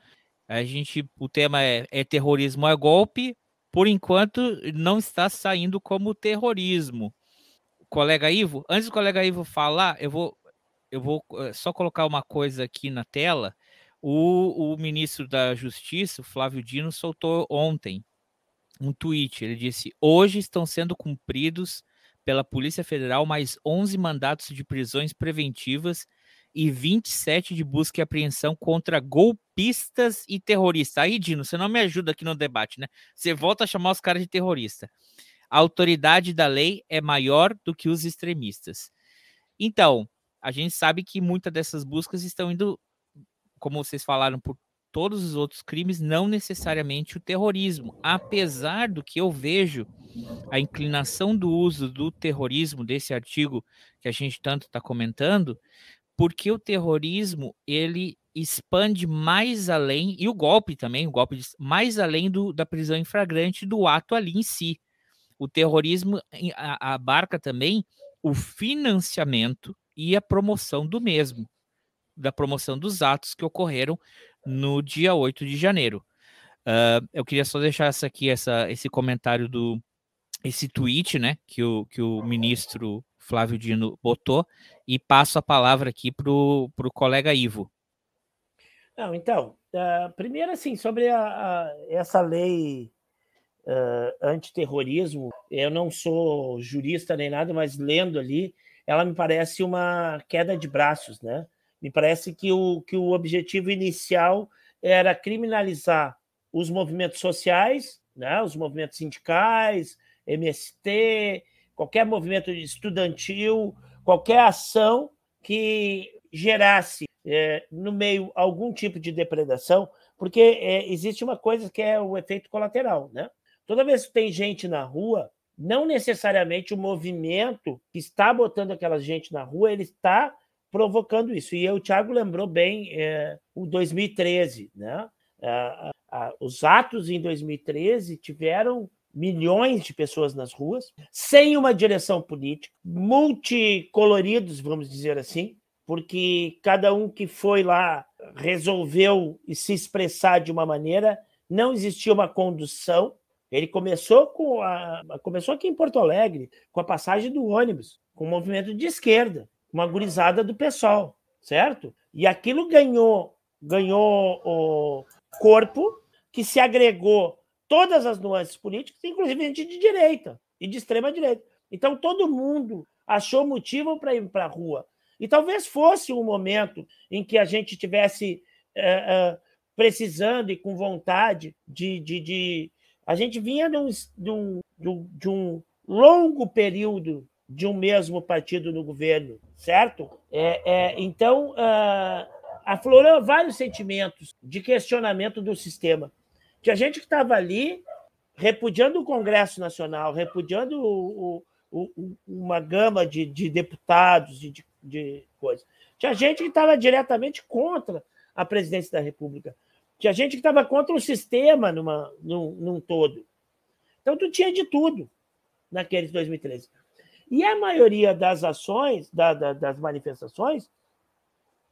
A gente, o tema é, é terrorismo é golpe. Por enquanto, não está saindo como terrorismo. Colega Ivo, antes do colega Ivo falar, eu vou, eu vou eh, só colocar uma coisa aqui na tela o, o ministro da Justiça, Flávio Dino, soltou ontem um tweet. Ele disse: Hoje estão sendo cumpridos pela Polícia Federal mais 11 mandatos de prisões preventivas e 27 de busca e apreensão contra golpistas e terroristas. Aí, Dino, você não me ajuda aqui no debate, né? Você volta a chamar os caras de terrorista. A autoridade da lei é maior do que os extremistas. Então, a gente sabe que muitas dessas buscas estão indo como vocês falaram, por todos os outros crimes, não necessariamente o terrorismo. Apesar do que eu vejo a inclinação do uso do terrorismo, desse artigo que a gente tanto está comentando, porque o terrorismo ele expande mais além, e o golpe também, o golpe mais além do, da prisão em flagrante do ato ali em si. O terrorismo abarca também o financiamento e a promoção do mesmo da promoção dos atos que ocorreram no dia 8 de janeiro. Uh, eu queria só deixar essa aqui, essa, esse comentário do esse tweet, né, que o, que o ministro Flávio Dino botou, e passo a palavra aqui para o colega Ivo. Não, então, uh, primeiro assim, sobre a, a essa lei uh, antiterrorismo, eu não sou jurista nem nada, mas lendo ali, ela me parece uma queda de braços, né? Me parece que o, que o objetivo inicial era criminalizar os movimentos sociais, né, os movimentos sindicais, MST, qualquer movimento estudantil, qualquer ação que gerasse é, no meio algum tipo de depredação, porque é, existe uma coisa que é o efeito colateral. Né? Toda vez que tem gente na rua, não necessariamente o movimento que está botando aquela gente na rua, ele está provocando isso. E o Thiago lembrou bem é, o 2013, né? Os atos em 2013 tiveram milhões de pessoas nas ruas, sem uma direção política, multicoloridos, vamos dizer assim, porque cada um que foi lá resolveu se expressar de uma maneira, não existia uma condução. Ele começou com a, começou aqui em Porto Alegre, com a passagem do ônibus, com o movimento de esquerda, uma gurizada do pessoal, certo? E aquilo ganhou ganhou o corpo que se agregou todas as nuances políticas, inclusive gente de direita e de extrema direita. Então todo mundo achou motivo para ir para a rua. E talvez fosse um momento em que a gente tivesse é, é, precisando e com vontade de, de, de... A gente vinha de um, de, um, de um longo período de um mesmo partido no governo, certo? É, é, então, uh, aflorou vários sentimentos de questionamento do sistema. Tinha gente que estava ali repudiando o Congresso Nacional, repudiando o, o, o, uma gama de, de deputados, de, de, de coisas. Tinha gente que estava diretamente contra a presidência da República. Tinha gente que estava contra o sistema numa, num, num todo. Então, tu tinha de tudo naqueles 2013. E a maioria das ações, da, da, das manifestações,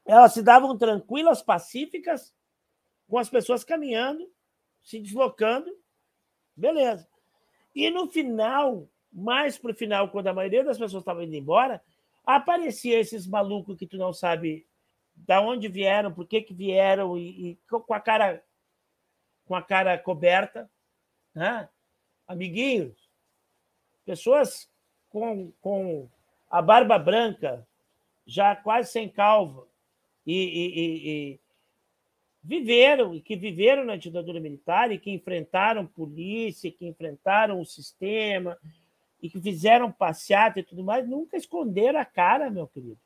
elas se davam tranquilas, pacíficas, com as pessoas caminhando, se deslocando, beleza. E no final, mais para o final, quando a maioria das pessoas estava indo embora, aparecia esses malucos que tu não sabe da onde vieram, por que, que vieram, e, e com a cara com a cara coberta, né? amiguinhos, pessoas com, com a barba branca, já quase sem calva, e, e, e, viveram, e que viveram na ditadura militar, e que enfrentaram polícia, que enfrentaram o sistema, e que fizeram passeata e tudo mais, nunca esconderam a cara, meu querido.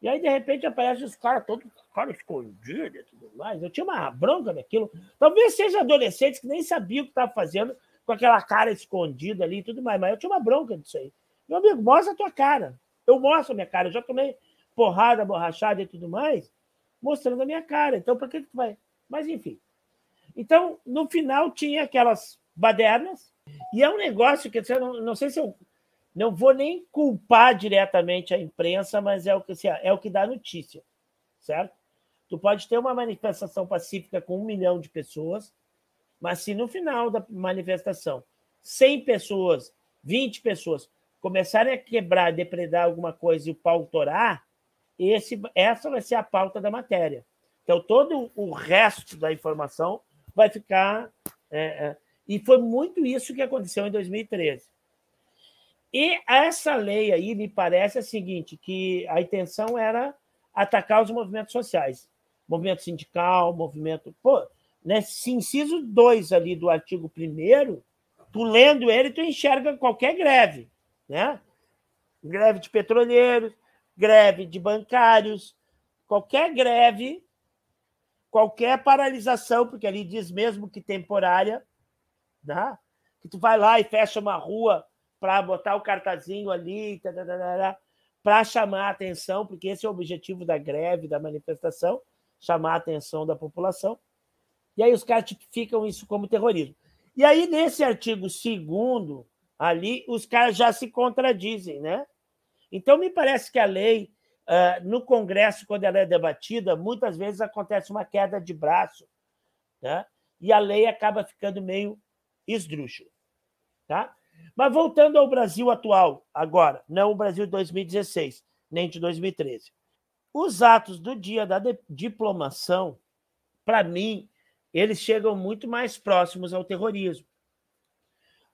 E aí, de repente, aparecem os caras todos cara escondidos e tudo mais. Eu tinha uma bronca daquilo. Talvez seja adolescentes que nem sabiam o que estava fazendo com aquela cara escondida ali e tudo mais, mas eu tinha uma bronca disso aí. Meu amigo, mostra a tua cara. Eu mostro a minha cara. Eu já tomei porrada, borrachada e tudo mais, mostrando a minha cara. Então, por que, que tu vai? Mas, enfim. Então, no final, tinha aquelas badernas, e é um negócio que eu não, não sei se eu não vou nem culpar diretamente a imprensa, mas é o que, assim, é o que dá notícia, certo? Tu pode ter uma manifestação pacífica com um milhão de pessoas, mas se no final da manifestação 100 pessoas, 20 pessoas começarem a quebrar, depredar alguma coisa e o pau torar, esse, essa vai ser a pauta da matéria. Então, todo o resto da informação vai ficar. É, é, e foi muito isso que aconteceu em 2013. E essa lei aí me parece a seguinte: que a intenção era atacar os movimentos sociais, movimento sindical, movimento. Pô, nesse inciso 2 ali do artigo 1, tu lendo ele, tu enxerga qualquer greve né? Greve de petroleiros, greve de bancários, qualquer greve, qualquer paralisação, porque ali diz mesmo que temporária, né? que tu vai lá e fecha uma rua para botar o cartazinho ali, para chamar a atenção, porque esse é o objetivo da greve, da manifestação, chamar a atenção da população. E aí os caras tipificam isso como terrorismo. E aí, nesse artigo segundo ali os caras já se contradizem, né? Então, me parece que a lei, uh, no Congresso, quando ela é debatida, muitas vezes acontece uma queda de braço, né? e a lei acaba ficando meio esdrúxula. Tá? Mas voltando ao Brasil atual, agora, não o Brasil de 2016, nem de 2013. Os atos do dia da diplomação, para mim, eles chegam muito mais próximos ao terrorismo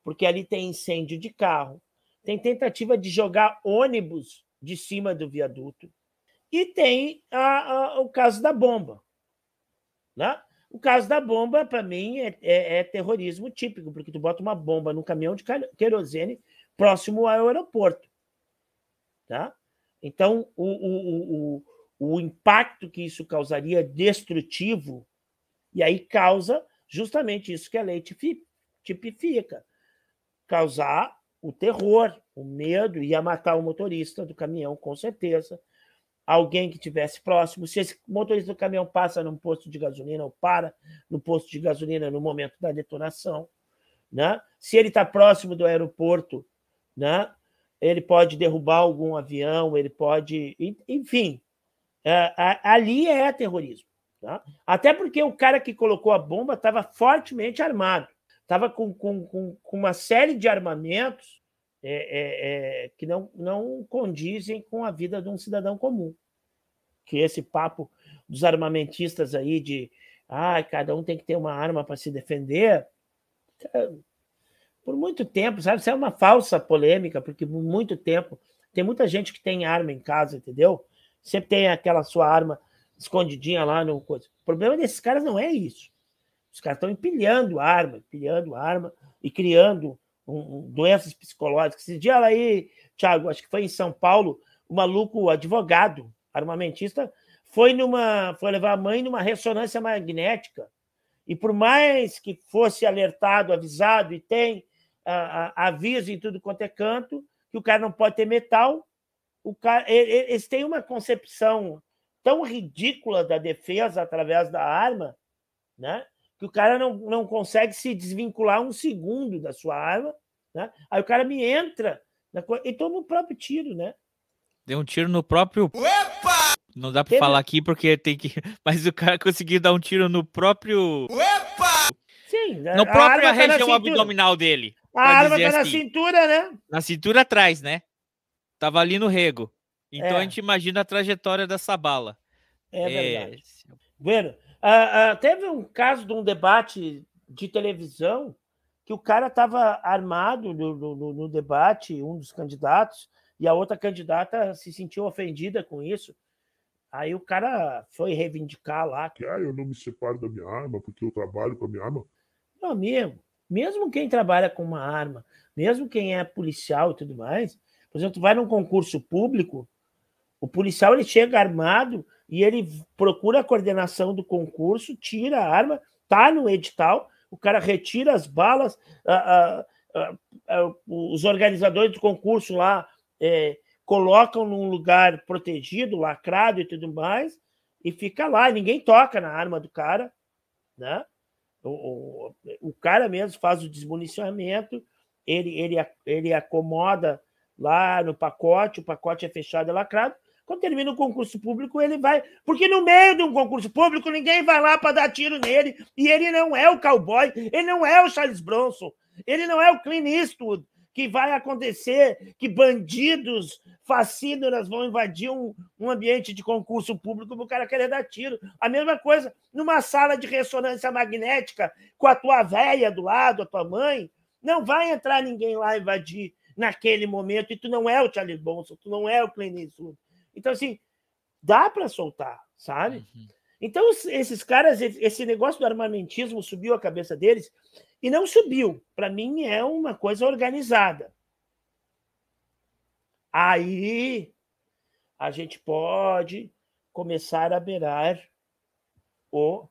porque ali tem incêndio de carro, tem tentativa de jogar ônibus de cima do viaduto e tem a, a, o caso da bomba. Né? O caso da bomba, para mim, é, é, é, terrorismo típico, porque tu bota uma bomba num caminhão de querosene próximo ao aeroporto. Tá? Então, o, o, o, o impacto que isso causaria destrutivo, e aí causa justamente isso que a lei tipifica causar o terror, o medo, ia matar o motorista do caminhão, com certeza. alguém que estivesse próximo. Se esse motorista do caminhão passa num posto de gasolina ou para no posto de gasolina no momento da detonação, né? Se ele está próximo do aeroporto, né? Ele pode derrubar algum avião, ele pode, enfim, é, ali é terrorismo. Tá? Até porque o cara que colocou a bomba estava fortemente armado, estava com, com, com, uma série de armamentos é, é, é, que não, não condizem com a vida de um cidadão comum. Que esse papo dos armamentistas aí de ah, cada um tem que ter uma arma para se defender, é, por muito tempo, sabe? Isso é uma falsa polêmica, porque por muito tempo tem muita gente que tem arma em casa, entendeu? Sempre tem aquela sua arma escondidinha lá no coisa. O problema desses caras não é isso. Os caras estão empilhando arma, empilhando arma e criando um, um, doenças psicológicas. Esse dia aí, Thiago, acho que foi em São Paulo, o maluco advogado, armamentista, foi numa foi levar a mãe numa ressonância magnética. E por mais que fosse alertado, avisado e tem a, a, aviso em tudo quanto é canto que o cara não pode ter metal, o cara, eles têm uma concepção tão ridícula da defesa através da arma, né? Que o cara não, não consegue se desvincular um segundo da sua arma, né? Aí o cara me entra na, e toma o próprio tiro, né? Deu um tiro no próprio. Opa! Não dá para falar aqui porque tem que. Mas o cara conseguiu dar um tiro no próprio. Opa! Sim, no próprio tá região abdominal dele. A arma tá assim. na cintura, né? Na cintura atrás, né? Tava ali no rego. Então é. a gente imagina a trajetória dessa bala. É verdade. É... Bueno, uh, uh, teve um caso de um debate de televisão que o cara estava armado no, no, no, debate, um dos candidatos, e a outra candidata se sentiu ofendida com isso. Aí o cara foi reivindicar lá. Que ah, eu não me separo da minha arma porque eu trabalho com a minha arma. Meu amigo, mesmo quem trabalha com uma arma, mesmo quem é policial e tudo mais, por exemplo, tu vai num concurso público, o policial ele chega armado e ele procura a coordenação do concurso, tira a arma, tá no edital, o cara retira as balas, a, a, a, os organizadores do concurso lá é, colocam num lugar protegido, lacrado e tudo mais, e fica lá, ninguém toca na arma do cara, né? O, o, o cara mesmo faz o desmunicionamento, ele, ele, ele acomoda lá no pacote, o pacote é fechado e lacrado. Quando termina o concurso público, ele vai. Porque no meio de um concurso público, ninguém vai lá para dar tiro nele. E ele não é o cowboy, ele não é o Charles Bronson, ele não é o Clint Eastwood, que vai acontecer que bandidos facínoras vão invadir um, um ambiente de concurso público para o cara querer dar tiro. A mesma coisa numa sala de ressonância magnética com a tua velha do lado, a tua mãe. Não vai entrar ninguém lá invadir naquele momento, e tu não é o Charlie Bonson, tu não é o Clint Eastwood. Então, assim, dá para soltar, sabe? Uhum. Então, esses caras, esse negócio do armamentismo subiu a cabeça deles e não subiu. Para mim, é uma coisa organizada. Aí a gente pode começar a beirar o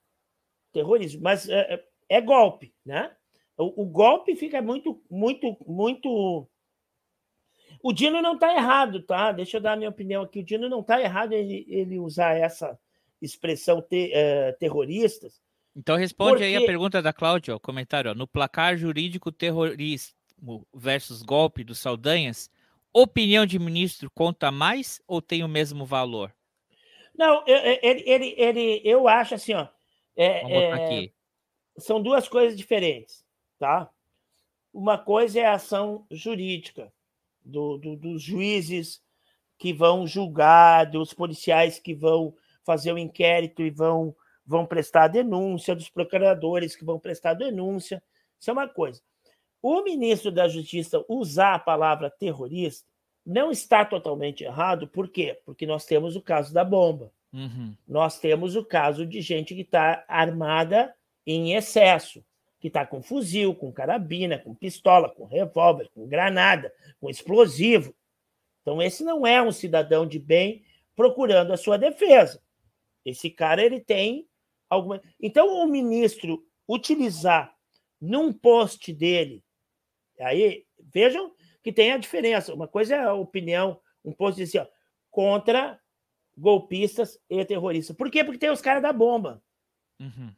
terrorismo. Mas é, é, é golpe, né? O, o, golpe fica muito, muito, muito o Dino não está errado, tá? Deixa eu dar a minha opinião aqui. O Dino não está errado ele, ele usar essa expressão te, uh, terroristas. Então responde porque... aí a pergunta da Cláudia, o comentário. Ó, no placar jurídico terrorismo versus golpe dos Saldanhas, opinião de ministro conta mais ou tem o mesmo valor? Não, ele, ele, ele, eu acho assim, ó. É, é, aqui. São duas coisas diferentes, tá? Uma coisa é a ação jurídica, do, do, dos juízes que vão julgar, dos policiais que vão fazer o inquérito e vão, vão prestar denúncia, dos procuradores que vão prestar denúncia. Isso é uma coisa. O ministro da Justiça usar a palavra terrorista não está totalmente errado, por quê? Porque nós temos o caso da bomba. Uhum. Nós temos o caso de gente que está armada em excesso que está com fuzil, com carabina, com pistola, com revólver, com granada, com explosivo. Então, esse não é um cidadão de bem procurando a sua defesa. Esse cara ele tem alguma. Então, o ministro utilizar num post dele, aí vejam que tem a diferença. Uma coisa é a opinião, um post diz assim, contra golpistas e terroristas. Por quê? Porque tem os caras da bomba. Uhum.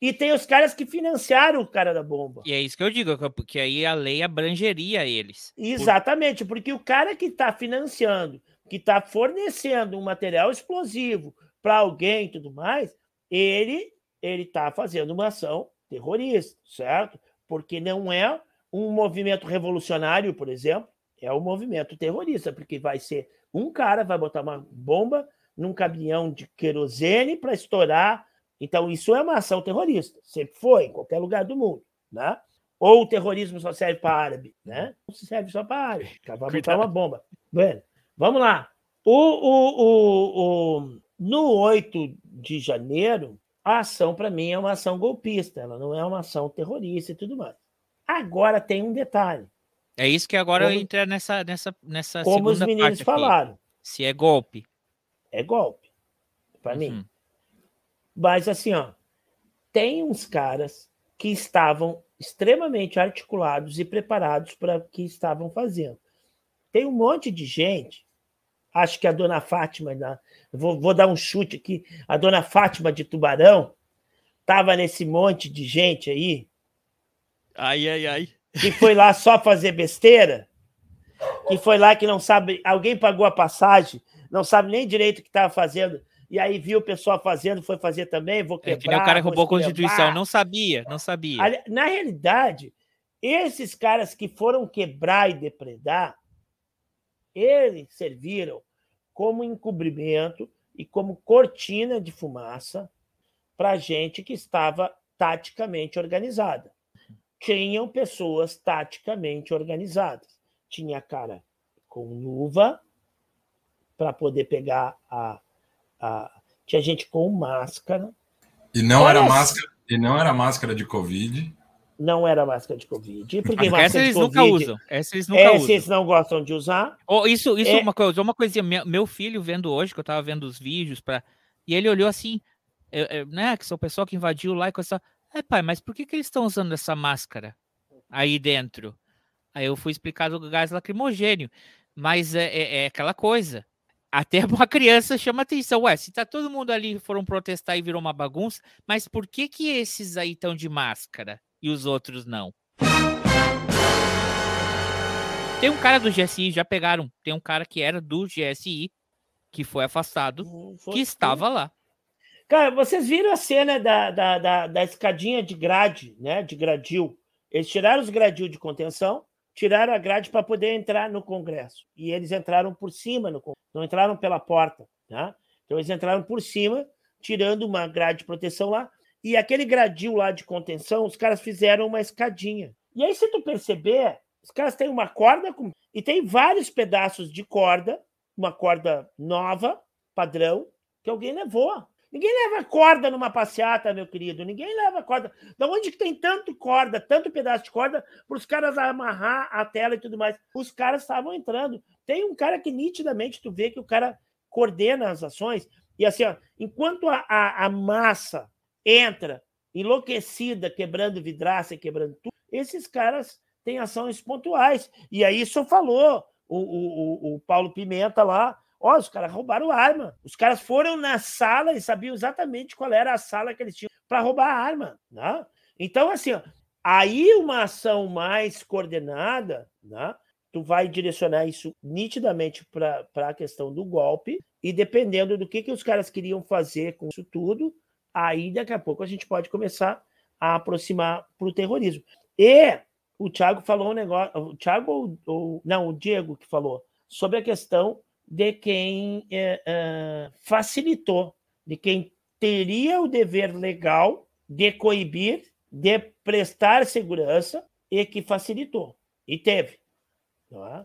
E tem os caras que financiaram o cara da bomba. E é isso que eu digo, porque aí a lei abrangeria eles. Exatamente, porque o cara que está financiando, que está fornecendo um material explosivo para alguém e tudo mais, ele ele está fazendo uma ação terrorista, certo? Porque não é um movimento revolucionário, por exemplo, é um movimento terrorista, porque vai ser um cara vai botar uma bomba num caminhão de querosene para estourar. Então, isso é uma ação terrorista. Sempre foi, em qualquer lugar do mundo. Né? Ou o terrorismo só serve para árabe, né? Não se serve só para árabe. Vai botar uma bomba. Bueno, vamos lá. O, o, o, o, no 8 de janeiro, a ação, para mim, é uma ação golpista. Ela não é uma ação terrorista e tudo mais. Agora tem um detalhe. É isso que agora como, entra nessa, nessa, nessa como os meninos falaram. Se é golpe. É golpe, para uhum. mim. Mas assim, ó, tem uns caras que estavam extremamente articulados e preparados para o que estavam fazendo. Tem um monte de gente, acho que a dona Fátima, vou, vou dar um chute aqui, a dona Fátima de Tubarão estava nesse monte de gente aí. Ai, ai, ai que foi lá só fazer besteira, que foi lá que não sabe, alguém pagou a passagem, não sabe nem direito o que estava fazendo, e aí viu o pessoal fazendo, foi fazer também, vou quebrar. É que nem o cara roubou a Constituição, não sabia, não sabia. Na realidade, esses caras que foram quebrar e depredar, eles serviram como encobrimento e como cortina de fumaça para gente que estava taticamente organizada tinham pessoas taticamente organizadas. Tinha cara com luva para poder pegar a, a, Tinha gente com máscara. E não era máscara. E não era máscara de Covid. Não era máscara de Covid. Porque essa eles nunca usam. Essa eles nunca essa usam. eles não gostam de usar. Oh, isso isso é uma coisa, uma coisinha. Meu filho vendo hoje, que eu estava vendo os vídeos, pra, e ele olhou assim, eu, eu, né? Que sou o pessoal que invadiu lá e coisa. É, pai, mas por que, que eles estão usando essa máscara aí dentro? Aí eu fui explicar do gás lacrimogênio. Mas é, é, é, aquela coisa. Até uma criança chama atenção. Ué, se tá todo mundo ali foram protestar e virou uma bagunça, mas por que que esses aí estão de máscara e os outros não? Tem um cara do GSI, já pegaram. Tem um cara que era do GSI, que foi afastado, que estava lá. Cara, vocês viram a cena da, da, da, da escadinha de grade, né? De gradil. Eles tiraram os gradil de contenção, tiraram a grade para poder entrar no Congresso. E eles entraram por cima, no, não entraram pela porta. Né? Então, eles entraram por cima, tirando uma grade de proteção lá. E aquele gradil lá de contenção, os caras fizeram uma escadinha. E aí, se tu perceber, os caras têm uma corda com... e tem vários pedaços de corda, uma corda nova, padrão, que alguém levou. Ninguém leva corda numa passeata, meu querido. Ninguém leva corda. Da onde que tem tanto corda, tanto pedaço de corda para os caras amarrar a tela e tudo mais? Os caras estavam entrando. Tem um cara que nitidamente tu vê que o cara coordena as ações. E assim, ó, enquanto a, a, a massa entra enlouquecida, quebrando vidraça quebrando tudo, esses caras têm ações pontuais. E aí isso falou o, o, o Paulo Pimenta lá, Ó, os caras roubaram arma. Os caras foram na sala e sabiam exatamente qual era a sala que eles tinham para roubar a arma. Né? Então, assim, ó, aí uma ação mais coordenada, né? tu vai direcionar isso nitidamente para a questão do golpe, e dependendo do que, que os caras queriam fazer com isso tudo, aí daqui a pouco a gente pode começar a aproximar para o terrorismo. E o Thiago falou um negócio, o Thiago ou, ou não, o Diego que falou sobre a questão de quem é, é, facilitou, de quem teria o dever legal de coibir, de prestar segurança e que facilitou. E teve. É?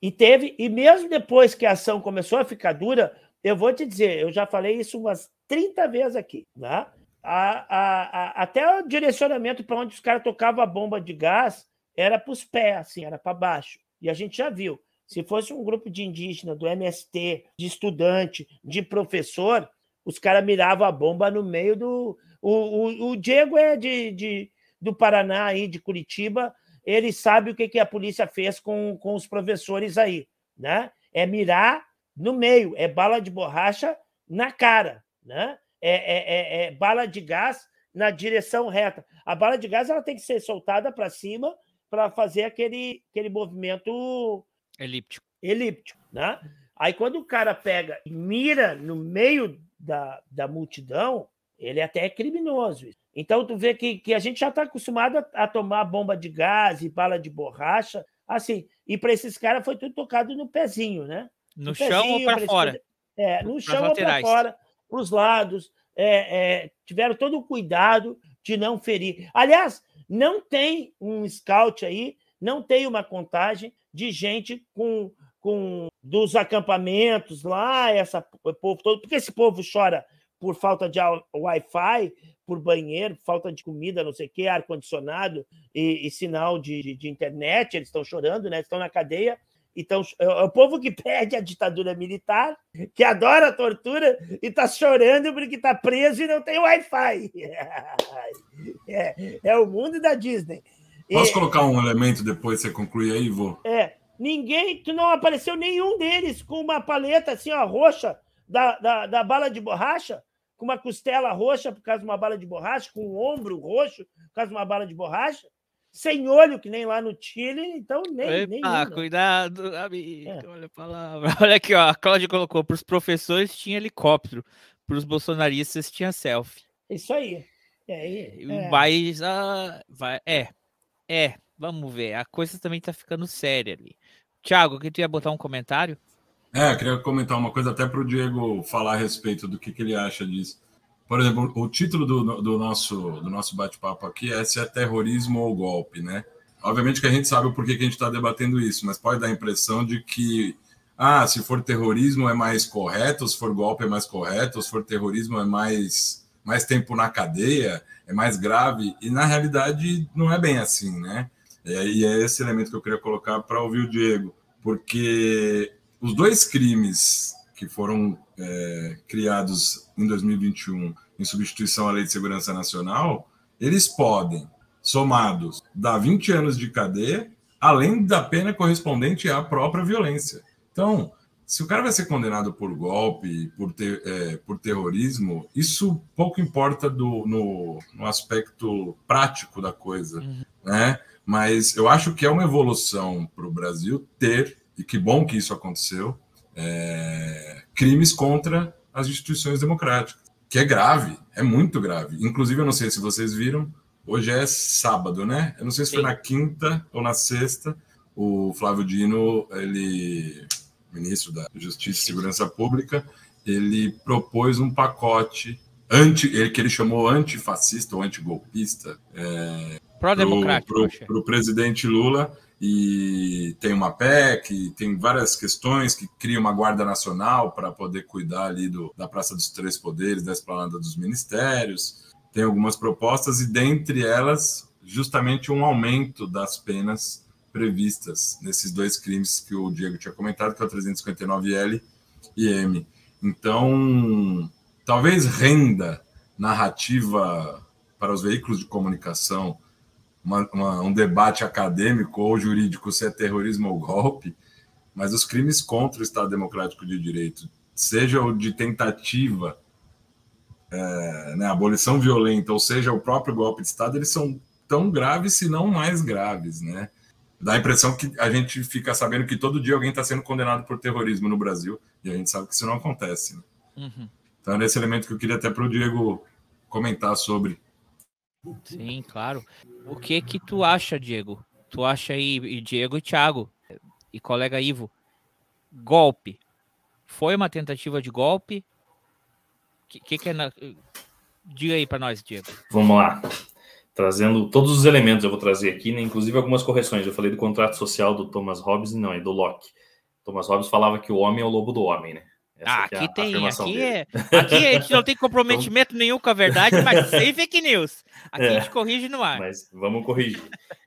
E teve, e mesmo depois que a ação começou a ficar dura, eu vou te dizer, eu já falei isso umas 30 vezes aqui, né? A, a, a, até o direcionamento para onde os caras tocavam a bomba de gás era para os pés, assim, era para baixo. E a gente já viu. Se fosse um grupo de indígena, do MST, de estudante, de professor, os caras miravam a bomba no meio do. O, o, o Diego é de, de, do Paraná, aí, de Curitiba, ele sabe o que, que a polícia fez com, com os professores aí. Né? É mirar no meio, é bala de borracha na cara, né? É, é, é, é bala de gás na direção reta. A bala de gás ela tem que ser soltada para cima para fazer aquele, aquele movimento elíptico. elíptico, né? Aí quando o cara pega e mira no meio da, da multidão, ele até é criminoso. Então tu vê que, que a gente já está acostumado a, a, tomar bomba de gás e bala de borracha, assim. E para esses caras foi tudo tocado no pezinho, né? No, no chão pezinho, ou para fora? É, no chão ou para fora, para os lados. É, é, tiveram todo o cuidado de não ferir. Aliás, não tem um scout aí, não tem uma contagem de gente com, com dos acampamentos lá, essa povo todo, porque esse povo chora por falta de Wi-Fi, por banheiro, falta de comida, não sei o quê, ar-condicionado e, e, sinal de, de, de, internet, eles estão chorando, né? Estão na cadeia. Então, é o povo que pede a ditadura militar, que adora a tortura e está chorando porque está preso e não tem Wi-Fi. É, é, o mundo da Disney. Posso e, colocar um elemento depois você concluir aí, Vô? É. Ninguém, tu não apareceu nenhum deles com uma paleta assim, ó, roxa da, da, da bala de borracha com uma costela roxa por causa de uma bala de borracha, com um ombro roxo por causa de uma bala de borracha, sem olho, que nem lá no Chile, então nem. Ah, cuidado, amigo. É. Olha a palavra. Olha aqui, ó. A Cláudia colocou: para os professores tinha helicóptero, para os bolsonaristas tinha selfie. Isso aí. É, é. Mas, ah, vai, é, é, vamos ver. A coisa também tá ficando séria ali. Tiago, que tu ia botar um comentário? É, queria comentar uma coisa até para o Diego falar a respeito do que, que ele acha disso. Por exemplo, o título do, do nosso, do nosso bate-papo aqui é se é terrorismo ou golpe, né? Obviamente que a gente sabe o porquê que a gente está debatendo isso, mas pode dar a impressão de que, ah, se for terrorismo é mais correto, se for golpe é mais correto, se for terrorismo é mais, mais tempo na cadeia, é mais grave, e na realidade não é bem assim, né? E é esse elemento que eu queria colocar para ouvir o Diego, porque os dois crimes que foram é, criados em 2021 em substituição à Lei de Segurança Nacional, eles podem, somados, dar 20 anos de cadeia, além da pena correspondente à própria violência. Então, se o cara vai ser condenado por golpe, por, ter, é, por terrorismo, isso pouco importa do, no, no aspecto prático da coisa, uhum. né? Mas eu acho que é uma evolução para o Brasil ter e que bom que isso aconteceu, é, crimes contra as instituições democráticas, que é grave, é muito grave. Inclusive, eu não sei se vocês viram, hoje é sábado, né? Eu não sei se Sim. foi na quinta ou na sexta, o Flávio Dino, ele, ministro da Justiça e Segurança Pública, ele propôs um pacote anti, que ele chamou antifascista ou antigolpista é, para o presidente Lula e tem uma PEC, tem várias questões que cria uma Guarda Nacional para poder cuidar ali do, da Praça dos Três Poderes, da Esplanada dos Ministérios. Tem algumas propostas e, dentre elas, justamente um aumento das penas previstas nesses dois crimes que o Diego tinha comentado, que é o 359L e M. Então, talvez renda narrativa para os veículos de comunicação uma, uma, um debate acadêmico ou jurídico se é terrorismo ou golpe, mas os crimes contra o Estado Democrático de Direito, seja o de tentativa, é, né, abolição violenta, ou seja o próprio golpe de Estado, eles são tão graves, se não mais graves, né? Dá a impressão que a gente fica sabendo que todo dia alguém está sendo condenado por terrorismo no Brasil, e a gente sabe que isso não acontece. Né? Uhum. Então, é esse elemento que eu queria até para o Diego comentar sobre. Sim, claro. O que que tu acha, Diego? Tu acha aí, Diego e Thiago, e colega Ivo, golpe. Foi uma tentativa de golpe? Que, que, que é na... Diga aí para nós, Diego. Vamos lá. Trazendo todos os elementos, eu vou trazer aqui, né? inclusive algumas correções. Eu falei do contrato social do Thomas Hobbes, não, é do Locke. Thomas Hobbes falava que o homem é o lobo do homem, né? ah, aqui é tem, aqui é, aqui a gente não tem comprometimento então... nenhum com a verdade, mas sem fake news. Aqui é, a gente corrige no ar. Mas vamos corrigir.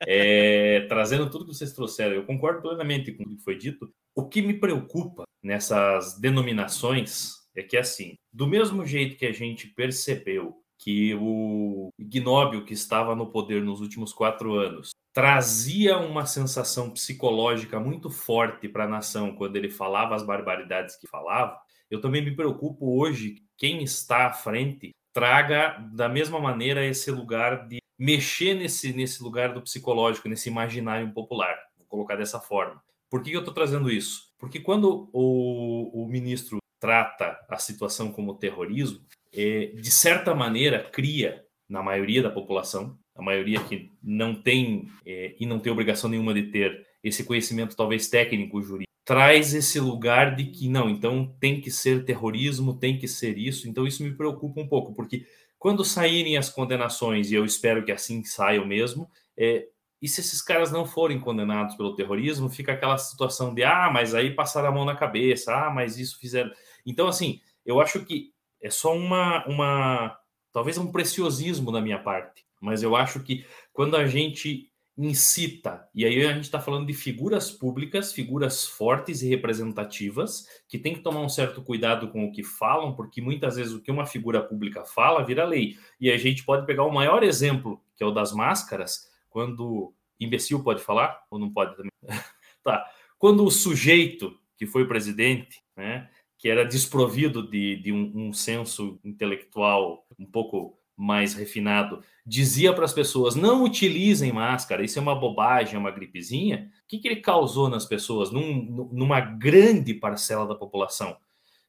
É, trazendo tudo que vocês trouxeram, eu concordo plenamente com o que foi dito. O que me preocupa nessas denominações é que, assim, do mesmo jeito que a gente percebeu que o ignóbil que estava no poder nos últimos quatro anos trazia uma sensação psicológica muito forte para a nação quando ele falava as barbaridades que falava, eu também me preocupo hoje quem está à frente traga da mesma maneira esse lugar de mexer nesse, nesse lugar do psicológico, nesse imaginário popular. Vou colocar dessa forma. Por que eu estou trazendo isso? Porque quando o, o ministro trata a situação como terrorismo, é, de certa maneira cria na maioria da população, a maioria que não tem é, e não tem obrigação nenhuma de ter esse conhecimento talvez técnico jurídico, traz esse lugar de que não, então tem que ser terrorismo, tem que ser isso. Então isso me preocupa um pouco, porque quando saírem as condenações, e eu espero que assim saiam mesmo, é, e se esses caras não forem condenados pelo terrorismo, fica aquela situação de ah, mas aí passaram a mão na cabeça, ah, mas isso fizeram. Então, assim, eu acho que é só uma, uma talvez um preciosismo da minha parte, mas eu acho que quando a gente incita, e aí a gente está falando de figuras públicas, figuras fortes e representativas, que tem que tomar um certo cuidado com o que falam, porque muitas vezes o que uma figura pública fala vira lei. E a gente pode pegar o maior exemplo, que é o das máscaras, quando imbecil pode falar ou não pode também? tá. Quando o sujeito que foi presidente, né, que era desprovido de, de um, um senso intelectual um pouco mais refinado, dizia para as pessoas: não utilizem máscara, isso é uma bobagem, é uma gripezinha. O que, que ele causou nas pessoas, num, numa grande parcela da população?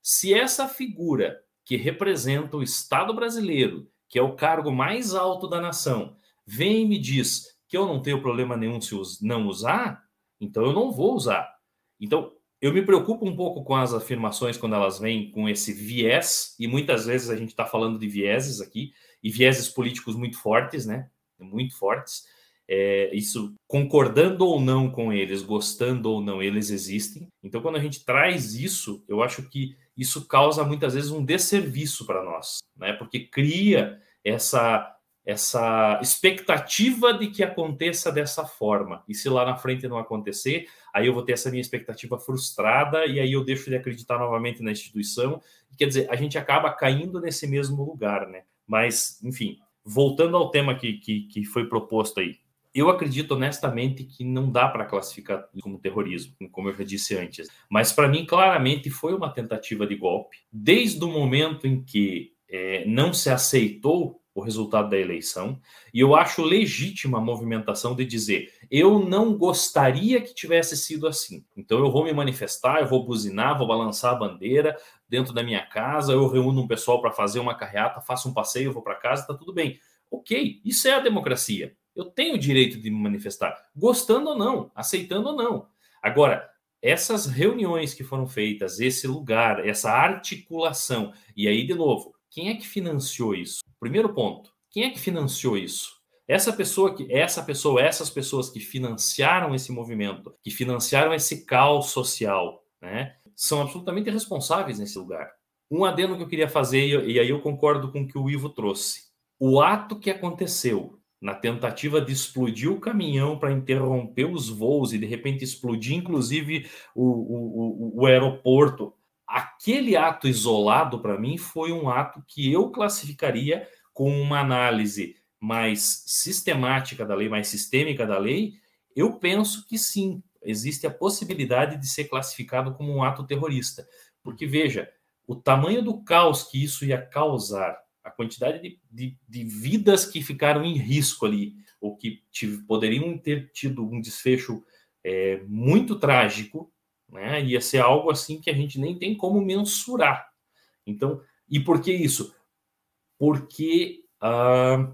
Se essa figura que representa o Estado brasileiro, que é o cargo mais alto da nação, vem e me diz que eu não tenho problema nenhum se não usar, então eu não vou usar. Então, eu me preocupo um pouco com as afirmações quando elas vêm com esse viés, e muitas vezes a gente está falando de vieses aqui, e vieses políticos muito fortes, né? Muito fortes. É, isso concordando ou não com eles, gostando ou não, eles existem. Então, quando a gente traz isso, eu acho que isso causa muitas vezes um desserviço para nós, né? Porque cria essa essa expectativa de que aconteça dessa forma. E se lá na frente não acontecer, aí eu vou ter essa minha expectativa frustrada e aí eu deixo de acreditar novamente na instituição. Quer dizer, a gente acaba caindo nesse mesmo lugar, né? Mas, enfim, voltando ao tema que, que, que foi proposto aí. Eu acredito honestamente que não dá para classificar como terrorismo, como eu já disse antes. Mas para mim, claramente, foi uma tentativa de golpe. Desde o momento em que é, não se aceitou o resultado da eleição, e eu acho legítima a movimentação de dizer: eu não gostaria que tivesse sido assim. Então eu vou me manifestar, eu vou buzinar, vou balançar a bandeira dentro da minha casa, eu reúno um pessoal para fazer uma carreata, faço um passeio, vou para casa, tá tudo bem. Ok, isso é a democracia. Eu tenho o direito de me manifestar, gostando ou não, aceitando ou não. Agora, essas reuniões que foram feitas, esse lugar, essa articulação, e aí, de novo, quem é que financiou isso? Primeiro ponto, quem é que financiou isso? Essa pessoa que essa pessoa, essas pessoas que financiaram esse movimento, que financiaram esse caos social, né, são absolutamente responsáveis nesse lugar. Um adendo que eu queria fazer e aí eu concordo com o que o Ivo trouxe. O ato que aconteceu na tentativa de explodir o caminhão para interromper os voos e de repente explodir, inclusive, o, o, o, o aeroporto aquele ato isolado, para mim, foi um ato que eu classificaria com uma análise mais sistemática da lei, mais sistêmica da lei. Eu penso que sim, existe a possibilidade de ser classificado como um ato terrorista. Porque, veja, o tamanho do caos que isso ia causar, a quantidade de, de, de vidas que ficaram em risco ali, ou que poderiam ter tido um desfecho é, muito trágico, né? Ia ser algo assim que a gente nem tem como mensurar. Então, e por que isso? Porque ah,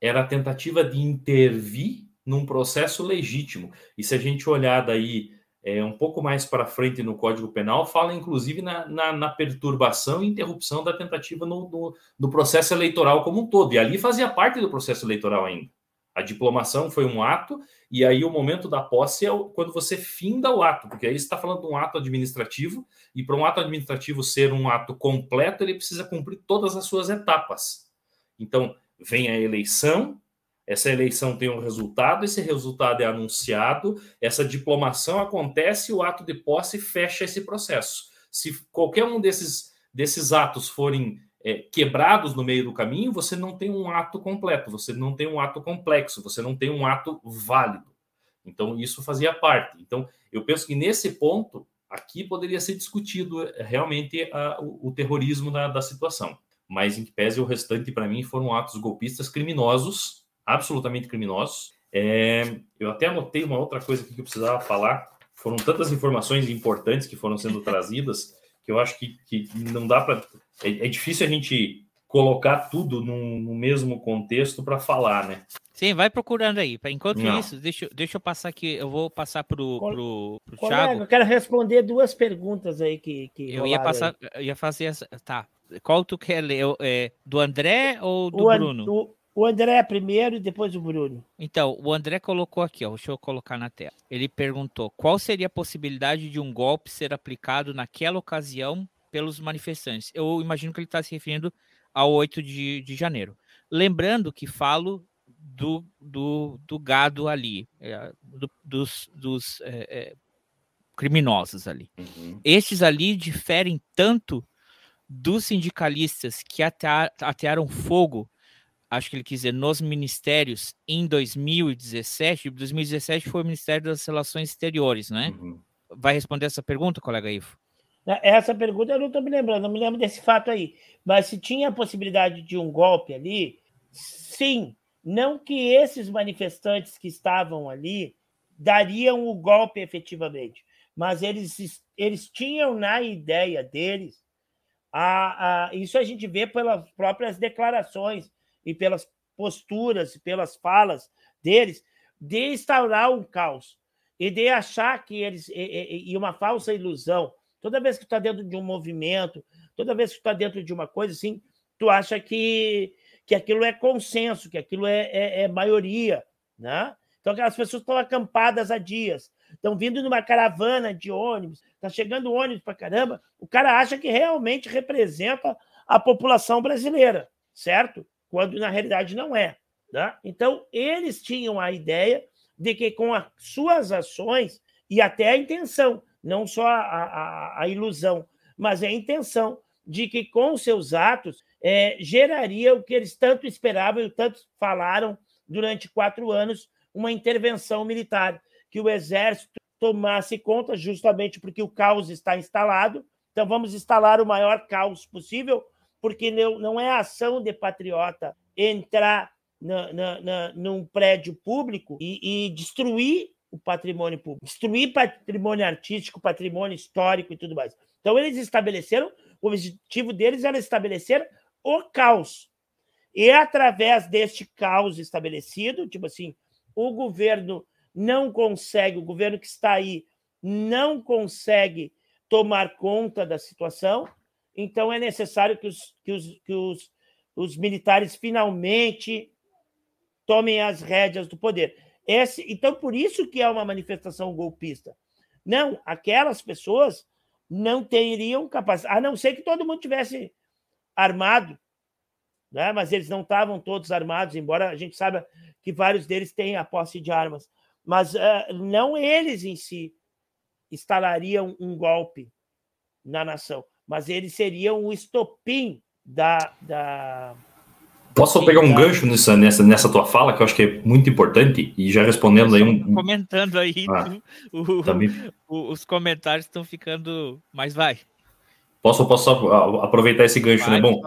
era a tentativa de intervir num processo legítimo. E se a gente olhar daí é, um pouco mais para frente no Código Penal, fala inclusive na, na, na perturbação e interrupção da tentativa no, no, no, processo eleitoral como um todo. E ali fazia parte do processo eleitoral ainda. A diplomação foi um ato, e aí o momento da posse é quando você finda o ato, porque aí você está falando de um ato administrativo, e para um ato administrativo ser um ato completo, ele precisa cumprir todas as suas etapas. Então, vem a eleição, essa eleição tem um resultado, esse resultado é anunciado, essa diplomação acontece, o ato de posse fecha esse processo. Se qualquer um desses, desses atos forem é, quebrados no meio do caminho, você não tem um ato completo, você não tem um ato complexo, você não tem um ato válido. Então, isso fazia parte. Então, eu penso que nesse ponto, aqui poderia ser discutido é, realmente a, o, o, terrorismo da, da situação. Mas, em que pese, o restante, para mim, foram atos golpistas criminosos, absolutamente criminosos. É, eu até anotei uma outra coisa que eu precisava falar. Foram tantas informações importantes que foram sendo trazidas que eu acho que, que não dá para. É, é, difícil a gente colocar tudo no, no mesmo contexto para falar, né? Sim, vai procurando aí. Enquanto não. isso, deixa, deixa eu passar aqui. Eu vou passar para o Thiago. Eu quero responder duas perguntas aí que. que eu ia passar, eu ia fazer essa. Tá. Qual tu quer ler? É, do André ou do o Bruno? O, o André primeiro e depois o Bruno. Então, o André colocou aqui, ó, deixa eu colocar na tela. Ele perguntou: qual seria a possibilidade de um golpe ser aplicado naquela ocasião pelos manifestantes? Eu imagino que ele está se referindo ao 8 de, de janeiro. Lembrando que falo do, do, do gado ali, é, do, dos, dos é, é, criminosos ali. Uhum. Estes ali diferem tanto dos sindicalistas que atearam fogo acho que ele quis dizer, nos ministérios em 2017. 2017 foi o Ministério das Relações Exteriores, né? Uhum. Vai responder essa pergunta, colega Ivo? É, essa pergunta eu não estou me lembrando, não me lembro desse fato aí. Mas se tinha a possibilidade de um golpe ali, sim. Não que esses manifestantes que estavam ali dariam o golpe efetivamente, mas eles, eles tinham na ideia deles, a, a, isso a gente vê pelas próprias declarações e pelas posturas e pelas falas deles, de instaurar um caos e de achar que eles. E, e uma falsa ilusão. Toda vez que tu está dentro de um movimento, toda vez que tu está dentro de uma coisa assim, tu acha que, que aquilo é consenso, que aquilo é, é, é maioria. Né? Então, aquelas pessoas estão acampadas há dias, estão vindo numa caravana de ônibus, está chegando ônibus para caramba, o cara acha que realmente representa a população brasileira, certo? Quando na realidade não é. Né? Então, eles tinham a ideia de que com as suas ações, e até a intenção, não só a, a, a ilusão, mas a intenção de que com seus atos é, geraria o que eles tanto esperavam e tanto falaram durante quatro anos, uma intervenção militar, que o exército tomasse conta justamente porque o caos está instalado. Então, vamos instalar o maior caos possível porque não, não é ação de patriota entrar na, na, na, num prédio público e, e destruir o patrimônio público, destruir patrimônio artístico, patrimônio histórico e tudo mais. Então, eles estabeleceram, o objetivo deles era estabelecer o caos. E através deste caos estabelecido, tipo assim, o governo não consegue, o governo que está aí não consegue tomar conta da situação, então é necessário que os, que os, que os, os militares finalmente tomem as rédeas do poder. Esse, então, por isso que é uma manifestação golpista. Não, aquelas pessoas não teriam capacidade, a não ser que todo mundo tivesse armado, né? mas eles não estavam todos armados, embora a gente saiba que vários deles têm a posse de armas. Mas uh, não eles em si instalariam um golpe na nação mas eles seriam o estopim da. da Posso pegar um gancho nessa, nessa, nessa tua fala, que eu acho que é muito importante, e já respondendo aí um. Comentando aí, ah, o, também... o, os comentários estão ficando. Mas vai. Posso, posso aproveitar esse gancho, vai, né? Bom,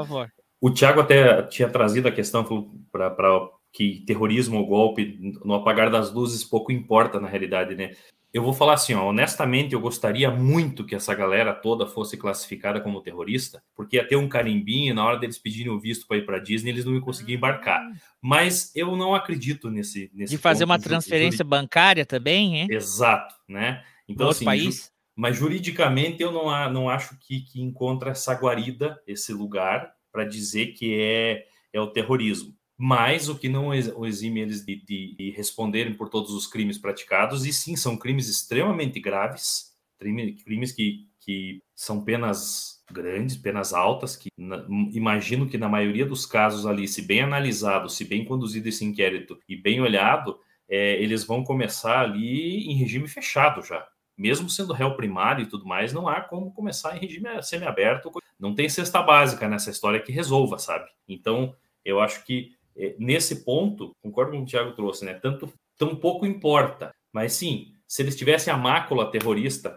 o Thiago até tinha trazido a questão para que terrorismo ou golpe, no apagar das luzes, pouco importa na realidade, né? Eu vou falar assim, ó, honestamente, eu gostaria muito que essa galera toda fosse classificada como terrorista, porque ia ter um carimbinho na hora deles pedirem o visto para ir para Disney, eles não iam conseguir embarcar. Ah. Mas eu não acredito nesse nesse de fazer uma transferência bancária também, hein? Exato, né? Então Outro assim, país? mas juridicamente eu não, não acho que, que encontra essa guarida, esse lugar para dizer que é é o terrorismo mas o que não exime eles de, de, de, responderem por todos os crimes praticados, e sim, são crimes extremamente graves, crimes que, que são penas grandes, penas altas, que na, imagino que na maioria dos casos ali, se bem analisado, se bem conduzido esse inquérito e bem olhado, é, eles vão começar ali em regime fechado já, mesmo sendo réu primário e tudo mais, não há como começar em regime semiaberto. Não tem cesta básica nessa história que resolva, sabe? Então, eu acho que nesse ponto, concordo com o que o Thiago trouxe, né? Tanto, tão pouco importa. Mas sim, se eles tivessem a mácula terrorista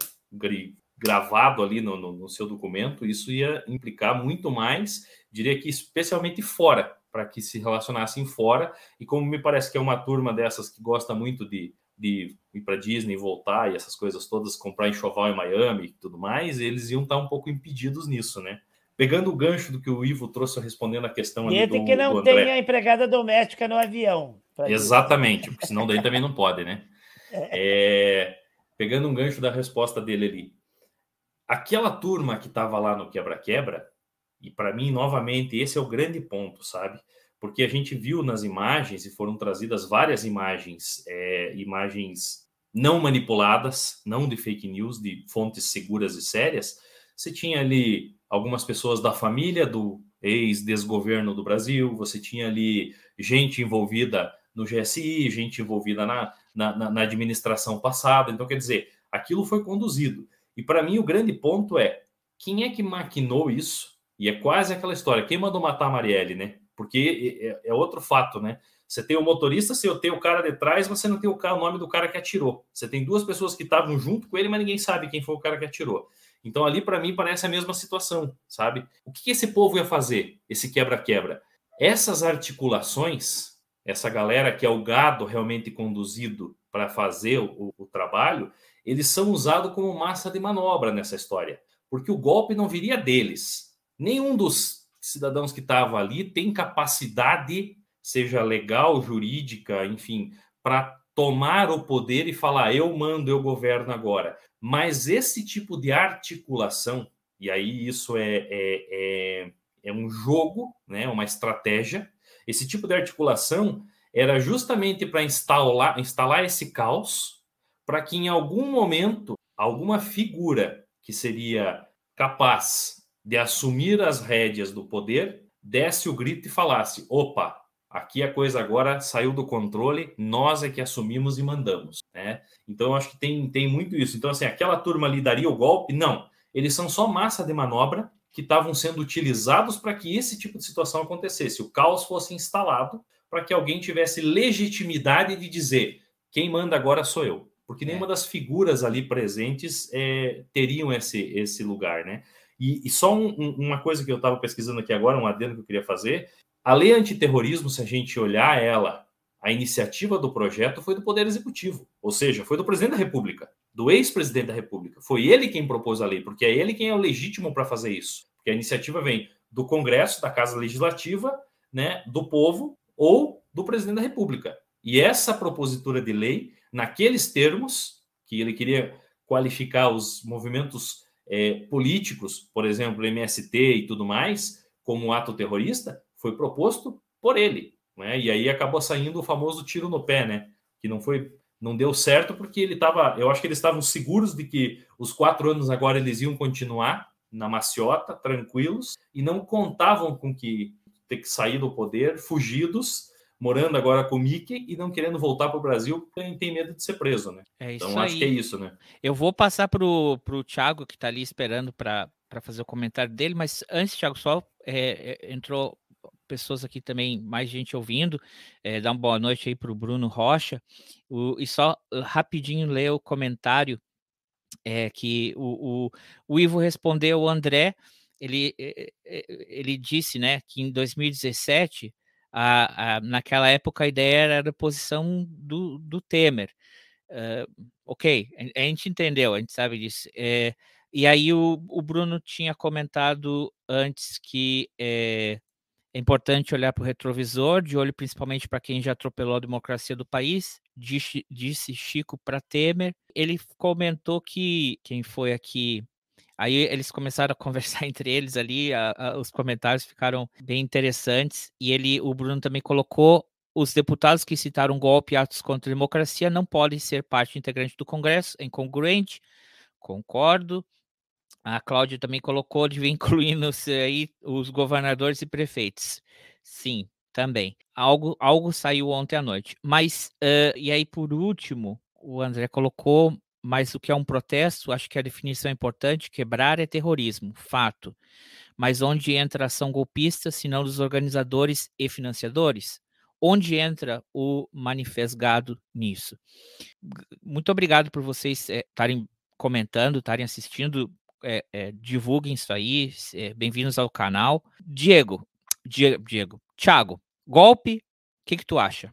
gravado ali no, no, no seu documento, isso ia implicar muito mais, diria que especialmente fora, para que se relacionassem fora. E como me parece que é uma turma dessas que gosta muito de, de ir para Disney, voltar e essas coisas todas, comprar enxoval em Miami e tudo mais, eles iam estar um pouco impedidos nisso, né? Pegando o gancho do que o Ivo trouxe respondendo a questão ali do, que não tenha empregada doméstica no avião. Exatamente, porque senão daí também não pode, né? É, pegando um gancho da resposta dele ali. Aquela turma que estava lá no quebra-quebra, e para mim, novamente, esse é o grande ponto, sabe? Porque a gente viu nas imagens, e foram trazidas várias imagens, é, imagens não manipuladas, não de fake news, de fontes seguras e sérias. Você tinha ali algumas pessoas da família do ex-desgoverno do Brasil, você tinha ali gente envolvida no GSI, gente envolvida na, na, na administração passada. Então, quer dizer, aquilo foi conduzido. E para mim, o grande ponto é quem é que maquinou isso? E é quase aquela história: quem mandou matar a Marielle, né? Porque é, é, é outro fato, né? Você tem o motorista, eu tenho o cara de trás, você não tem o, cara, o nome do cara que atirou. Você tem duas pessoas que estavam junto com ele, mas ninguém sabe quem foi o cara que atirou. Então, ali, para mim, parece a mesma situação, sabe? O que esse povo ia fazer, esse quebra-quebra? Essas articulações essa galera que é o gado realmente conduzido para fazer o, o, trabalho, eles são usados como massa de manobra nessa história, porque o golpe não viria deles. Nenhum dos cidadãos que estavam ali tem capacidade, seja legal, jurídica, enfim, para tomar o poder e falar eu mando, eu governo agora. Mas esse tipo de articulação, e aí isso é, é, é, é um jogo, né, uma estratégia, esse tipo de articulação era justamente para instalar, instalar esse caos, para que em algum momento alguma figura que seria capaz de assumir as rédeas do poder desse o grito e falasse: opa, aqui a coisa agora saiu do controle, nós é que assumimos e mandamos. Né? Então, eu acho que tem, tem muito isso. Então, assim, aquela turma ali daria o golpe? Não. Eles são só massa de manobra que estavam sendo utilizados para que esse tipo de situação acontecesse. O caos fosse instalado para que alguém tivesse legitimidade de dizer quem manda agora sou eu. Porque nenhuma é. das figuras ali presentes é, teriam esse, esse lugar, né? E, e só um, um, uma coisa que eu estava pesquisando aqui agora, um adendo que eu queria fazer. A lei antiterrorismo, se a gente olhar ela, a iniciativa do projeto foi do Poder Executivo, ou seja, foi do presidente da República do ex-presidente da República. Foi ele quem propôs a lei, porque é ele quem é o legítimo para fazer isso. Porque a iniciativa vem do Congresso, da Casa Legislativa, né, do povo ou do presidente da República. E essa propositura de lei, naqueles termos que ele queria qualificar os movimentos é, políticos, por exemplo, MST e tudo mais, como ato terrorista, foi proposto por ele. Né? E aí acabou saindo o famoso tiro no pé, né? Que não foi não deu certo porque ele estava. Eu acho que eles estavam seguros de que os quatro anos agora eles iam continuar na maciota, tranquilos, e não contavam com que ter que sair do poder, fugidos, morando agora com o Mickey e não querendo voltar para o Brasil porque tem medo de ser preso, né? É isso então acho aí. que é isso, né? Eu vou passar para o Thiago, que está ali esperando para fazer o comentário dele, mas antes, Thiago, só é, é, entrou pessoas aqui também, mais gente ouvindo. É, dá uma boa noite aí para o Bruno Rocha. O, e só uh, rapidinho ler o comentário é, que o, o, o Ivo respondeu o André. Ele, ele disse né, que em 2017, a, a, naquela época, a ideia era a posição do, do Temer. Uh, ok, a, a, gente entendeu, a gente sabe disso. É, e aí o, o Bruno tinha comentado antes que é, é importante olhar para o retrovisor, de olho principalmente para quem já atropelou a democracia do país, disse, disse Chico para Temer. Ele comentou que quem foi aqui. Aí eles começaram a conversar entre eles ali, a, a, os comentários ficaram bem interessantes. E ele, o Bruno também colocou os deputados que citaram golpe e atos contra a democracia não podem ser parte integrante do Congresso, é incongruente. Concordo. A Cláudia também colocou de incluindo aí os governadores e prefeitos. Sim, também. Algo, algo saiu ontem à noite. Mas, uh, e aí, por último, o André colocou mas o que é um protesto, acho que a definição é importante, quebrar é terrorismo, fato. Mas onde entra a ação golpista, se não dos organizadores e financiadores? Onde entra o manifestado nisso? Muito obrigado por vocês estarem é, comentando, estarem assistindo, é, é, divulguem isso aí, bem-vindos ao canal. Diego, Diego, Diego, Thiago, golpe, o que, que tu acha?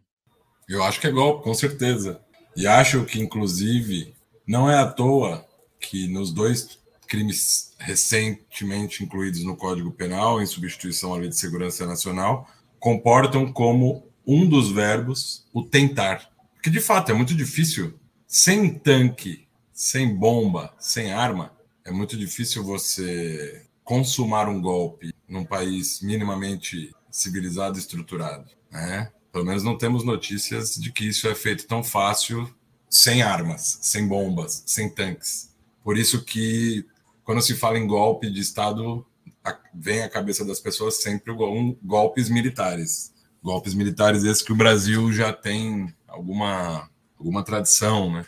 Eu acho que é golpe, com certeza. E acho que, inclusive, não é à toa que nos dois crimes recentemente incluídos no Código Penal, em substituição à Lei de Segurança Nacional, comportam como um dos verbos o tentar. Porque, de fato, é muito difícil, sem tanque, sem bomba, sem arma, é muito difícil você consumar um golpe num país minimamente civilizado e estruturado. Né? Pelo menos não temos notícias de que isso é feito tão fácil sem armas, sem bombas, sem tanques. Por isso que quando se fala em golpe de Estado, vem à cabeça das pessoas sempre um, golpes militares. Golpes militares esses que o Brasil já tem alguma, alguma tradição, né?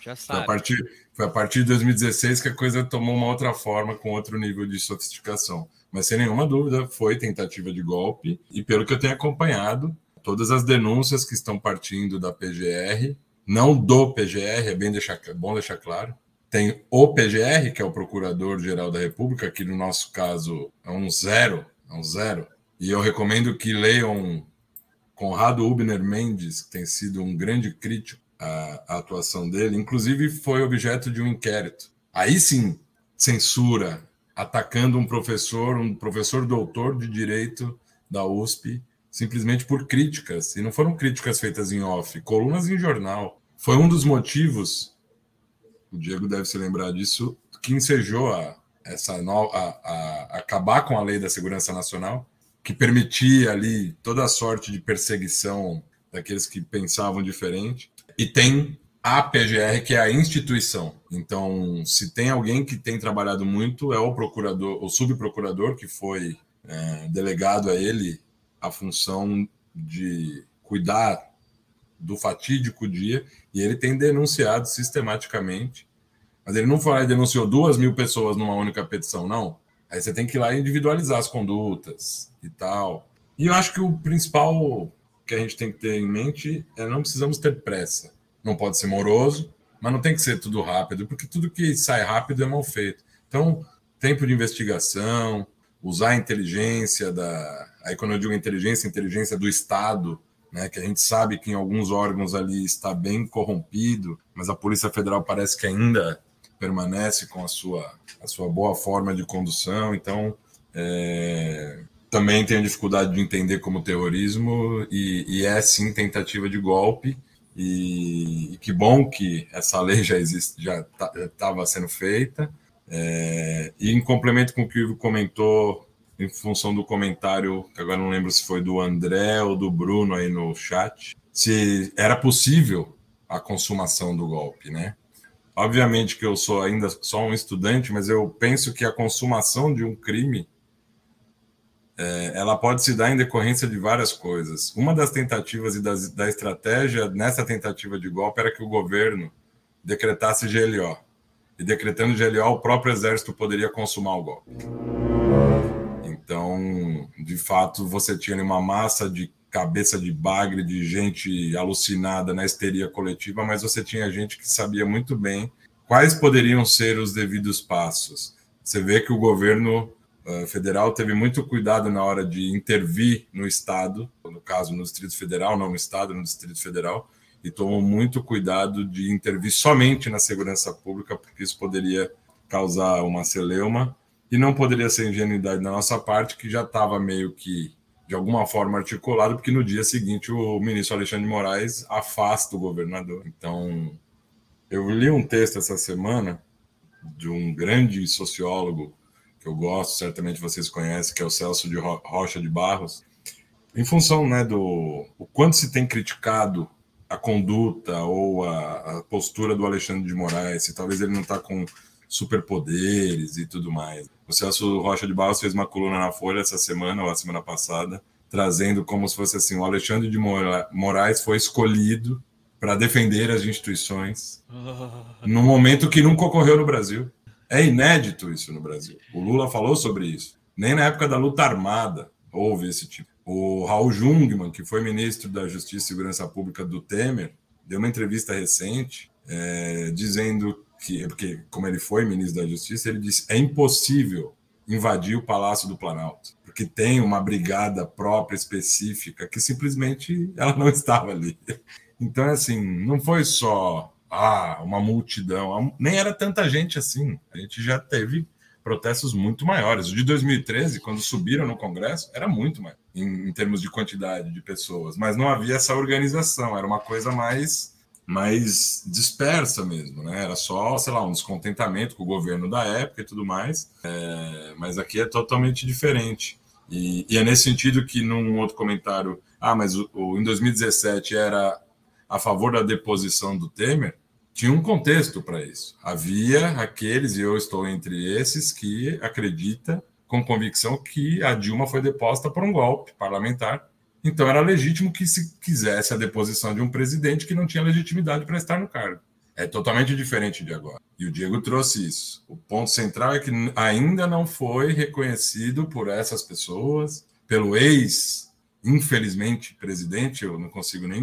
Já sabe. Foi a, partir, foi a partir de 2016 que a coisa tomou uma outra forma, com outro nível de sofisticação. Mas sem nenhuma dúvida, foi tentativa de golpe. E pelo que eu tenho acompanhado, todas as denúncias que estão partindo da PGR, não do PGR, é bem deixar, é bom deixar claro, tem o PGR, que é o Procurador-Geral da República, que no nosso caso é um zero, é um zero. E eu recomendo que leiam Conrado Ubner Mendes, que tem sido um grande crítico à, à atuação dele, inclusive foi objeto de um inquérito. Aí sim, censura, atacando um professor, um professor doutor de direito da USP, simplesmente por críticas, e não foram críticas feitas em off, colunas em jornal. Foi um dos motivos, o Diego deve se lembrar disso, que ensejou a, essa no, a, a, acabar com a lei da segurança nacional, que permitia ali toda a sorte de perseguição daqueles que pensavam diferente. E tem a PGR, que é a instituição. Então, se tem alguém que tem trabalhado muito, é o procurador, o subprocurador, que foi é, delegado a ele a função de cuidar do fatídico dia, e ele tem denunciado sistematicamente. Mas ele não foi lá e denunciou duas mil pessoas numa única petição, não. Aí você tem que ir lá e individualizar as condutas e tal. E eu acho que o principal que a gente tem que ter em mente é não precisamos ter pressa. Não pode ser moroso, mas não tem que ser tudo rápido, porque tudo que sai rápido é mal feito. Então, tempo de investigação, usar a inteligência da. Aí, quando eu digo inteligência, inteligência do Estado, né, que a gente sabe que em alguns órgãos ali está bem corrompido, mas a Polícia Federal parece que ainda permanece com a sua, a sua boa forma de condução. Então, é, também tenho dificuldade de entender como terrorismo e, e é sim tentativa de golpe. E, e, que bom que essa lei já existe, já estava sendo feita. É, e em complemento com o que o Ivo comentou, em função do comentário, que agora não lembro se foi do André ou do Bruno aí no chat, se era possível a consumação do golpe, né? Obviamente que eu sou ainda só um estudante, mas eu penso que a consumação de um crime é, ela pode se dar em decorrência de várias coisas. Uma das tentativas e das, da estratégia nessa tentativa de golpe era que o governo decretasse GLO. E decretando GLO, o próprio exército poderia consumar o golpe. Então, de fato, você tinha uma massa de cabeça de bagre, de gente alucinada na histeria coletiva, mas você tinha gente que sabia muito bem quais poderiam ser os devidos passos. Você vê que o governo federal teve muito cuidado na hora de intervir no Estado, no caso no Distrito Federal, não no Estado, no Distrito Federal, e tomou muito cuidado de intervir somente na segurança pública, porque isso poderia causar uma celeuma, e não poderia ser ingenuidade da nossa parte, que já estava meio que de alguma forma articulado, porque no dia seguinte o ministro Alexandre de Moraes afasta o governador. Então, eu li um texto essa semana de um grande sociólogo que eu gosto, certamente vocês conhecem, que é o Celso de Rocha de Barros, em função né, do o quanto se tem criticado a conduta ou a, a postura do Alexandre de Moraes, se talvez ele não está com superpoderes e tudo mais. O Celso Rocha de Barros fez uma coluna na Folha essa semana, ou a semana passada, trazendo como se fosse assim: o Alexandre de Moraes foi escolhido para defender as instituições no momento que nunca ocorreu no Brasil. É inédito isso no Brasil. O Lula falou sobre isso. Nem na época da luta armada houve esse tipo. O Raul Jungmann, que foi ministro da Justiça e Segurança Pública do Temer, deu uma entrevista recente é, dizendo que, porque como ele foi ministro da Justiça, ele disse é impossível invadir o Palácio do Planalto, porque tem uma brigada própria específica que simplesmente ela não estava ali. Então, assim, não foi só ah, uma multidão, nem era tanta gente assim. A gente já teve protestos muito maiores. O de 2013, quando subiram no Congresso, era muito maior em, em termos de quantidade de pessoas, mas não havia essa organização, era uma coisa mais mais dispersa mesmo, né? Era só, sei lá, um descontentamento com o governo da época e tudo mais. É, mas aqui é totalmente diferente. E, e, é nesse sentido que, num outro comentário, ah, mas o, o, em 2017 era a favor da deposição do Temer, tinha um contexto para isso. Havia aqueles, e eu estou entre esses, que acredita com convicção que a Dilma foi deposta por um golpe parlamentar. Então era legítimo que se quisesse a deposição de um presidente que não tinha legitimidade para estar no cargo. É totalmente diferente de agora. E o Diego trouxe isso. O ponto central é que ainda não foi reconhecido por essas pessoas, pelo ex, infelizmente, presidente. Eu não consigo nem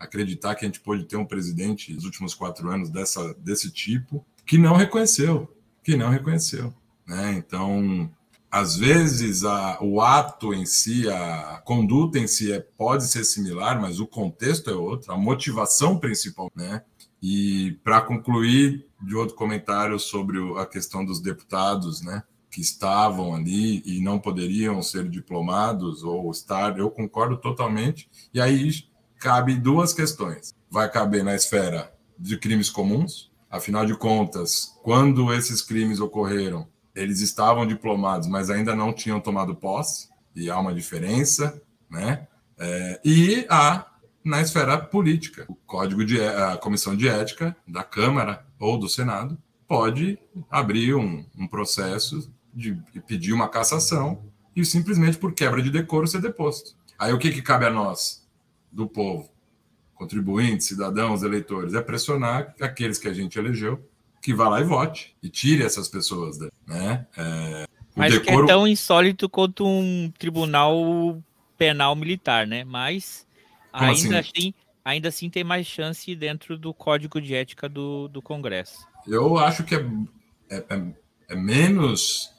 acreditar que a gente pôde ter um presidente nos últimos quatro anos dessa, desse tipo, que não reconheceu, que não reconheceu. Né? Então, às vezes a, o ato em si, a conduta em si é, pode ser similar, mas o contexto é outro, a motivação principal, né? E para concluir de outro comentário sobre a questão dos deputados, né? Que estavam ali e não poderiam ser diplomados ou estar, eu concordo totalmente. E aí cabe duas questões. Vai caber na esfera de crimes comuns, afinal de contas, quando esses crimes ocorreram, eles estavam diplomados, mas ainda não tinham tomado posse, e há uma diferença, né? É, e há na esfera política. O código de a comissão de ética da Câmara ou do Senado pode abrir um, um processo de, de pedir uma cassação e simplesmente por quebra de decoro ser deposto. Aí o que, que cabe a nós? Do povo, contribuintes, cidadãos, eleitores, é pressionar aqueles que a gente elegeu que vá lá e vote e tire essas pessoas, né? É, Mas decoro... que é tão insólito quanto um tribunal penal militar, né? Mas ainda assim? assim? ainda assim tem mais chance dentro do código de ética do, do Congresso. Eu acho que é, é, é, é menos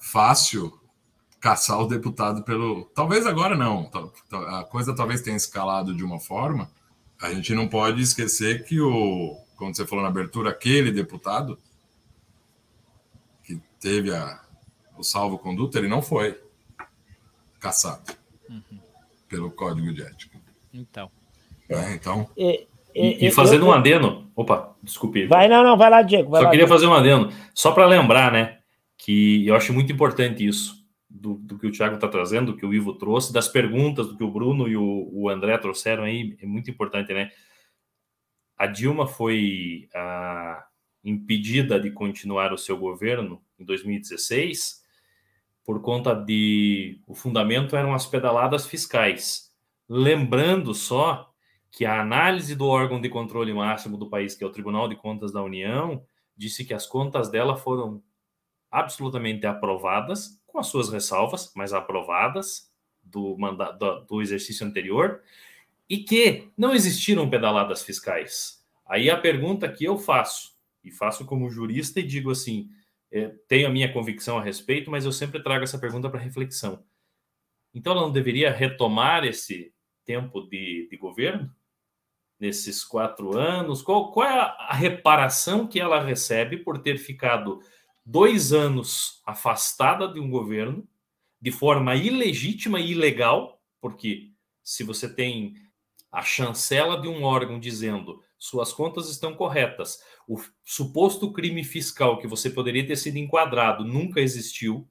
fácil caçar o deputado pelo. Talvez agora não. A coisa talvez tenha escalado de uma forma. A gente não pode esquecer que o. Como você falou na abertura, aquele deputado que teve a, o salvo-conduto, ele não foi caçado uhum. pelo Código de Ética. Então. É, então. E, e, e fazendo eu, um adeno. Opa, desculpe. Vai, não, não, vai lá, Diego. Vai só lá, queria Diego. fazer um adeno. Só para lembrar, né? Que eu acho muito importante isso do, do que o Thiago está trazendo, do que o Ivo trouxe, das perguntas do que o Bruno e o, o André trouxeram aí, é muito importante, né? A Dilma foi impedida de continuar o seu governo em 2016 por conta de o fundamento eram as pedaladas fiscais. Lembrando só que a análise do órgão de controle máximo do país, que é o Tribunal de Contas da União, disse que as contas dela foram absolutamente aprovadas com as suas ressalvas, mas aprovadas do, mandato, do exercício anterior, e que não existiram pedaladas fiscais. Aí a pergunta que eu faço, e faço como jurista e digo assim, é, tenho a minha convicção a respeito, mas eu sempre trago essa pergunta para reflexão. Então ela não deveria retomar esse tempo de, de governo? Nesses quatro anos? Qual, qual é a reparação que ela recebe por ter ficado dois anos afastada de um governo de forma ilegítima e ilegal, porque se você tem a chancela de um órgão dizendo suas contas estão corretas, o suposto crime fiscal que você poderia ter sido enquadrado nunca existiu,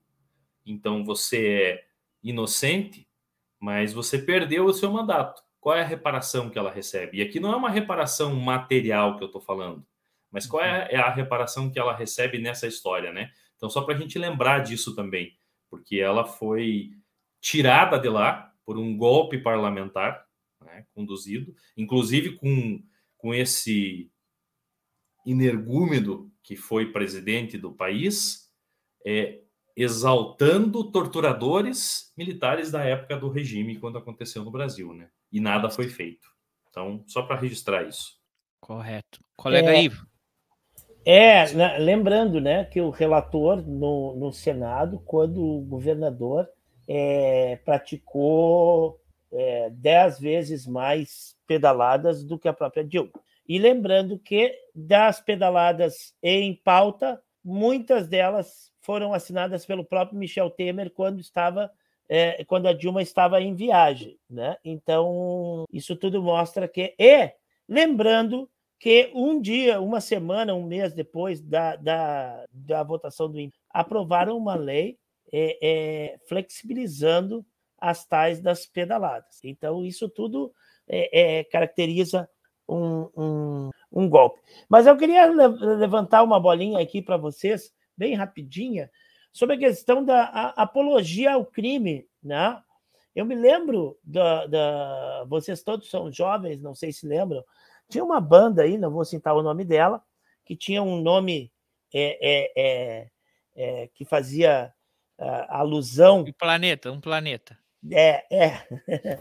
então você é inocente, mas você perdeu o seu mandato. Qual é a reparação que ela recebe? E aqui não é uma reparação material que eu estou falando. Mas qual é, é a reparação que ela recebe nessa história, né? Então, só para a gente lembrar disso também, porque ela foi tirada de lá por um golpe parlamentar, né, conduzido, inclusive com com esse energúmeno que foi presidente do país, é, exaltando torturadores militares da época do regime, quando aconteceu no Brasil, né? E nada foi feito. Então, só para registrar isso. Correto. Colega É. Ivo. É, né, lembrando, né, que o relator no, no Senado, quando o governador é, praticou é, dez vezes mais pedaladas do que a própria Dilma. E lembrando que das pedaladas em pauta, muitas delas foram assinadas pelo próprio Michel Temer quando estava é, quando a Dilma estava em viagem, né? Então isso tudo mostra que e lembrando que um dia, uma semana, um mês depois da, da, da votação do INPE, aprovaram uma lei é, é, flexibilizando as tais das pedaladas. Então, isso tudo é, é, caracteriza um, um, um, golpe. Mas eu queria levantar uma bolinha aqui para vocês, bem rapidinha, sobre a questão da a, apologia ao crime. Né? Eu me lembro da, da. Vocês todos são jovens, não sei se lembram, tinha uma banda aí, não vou citar o nome dela, que tinha um nome é, é, é, é que fazia uh, alusão. Um planeta, um planeta. É, é.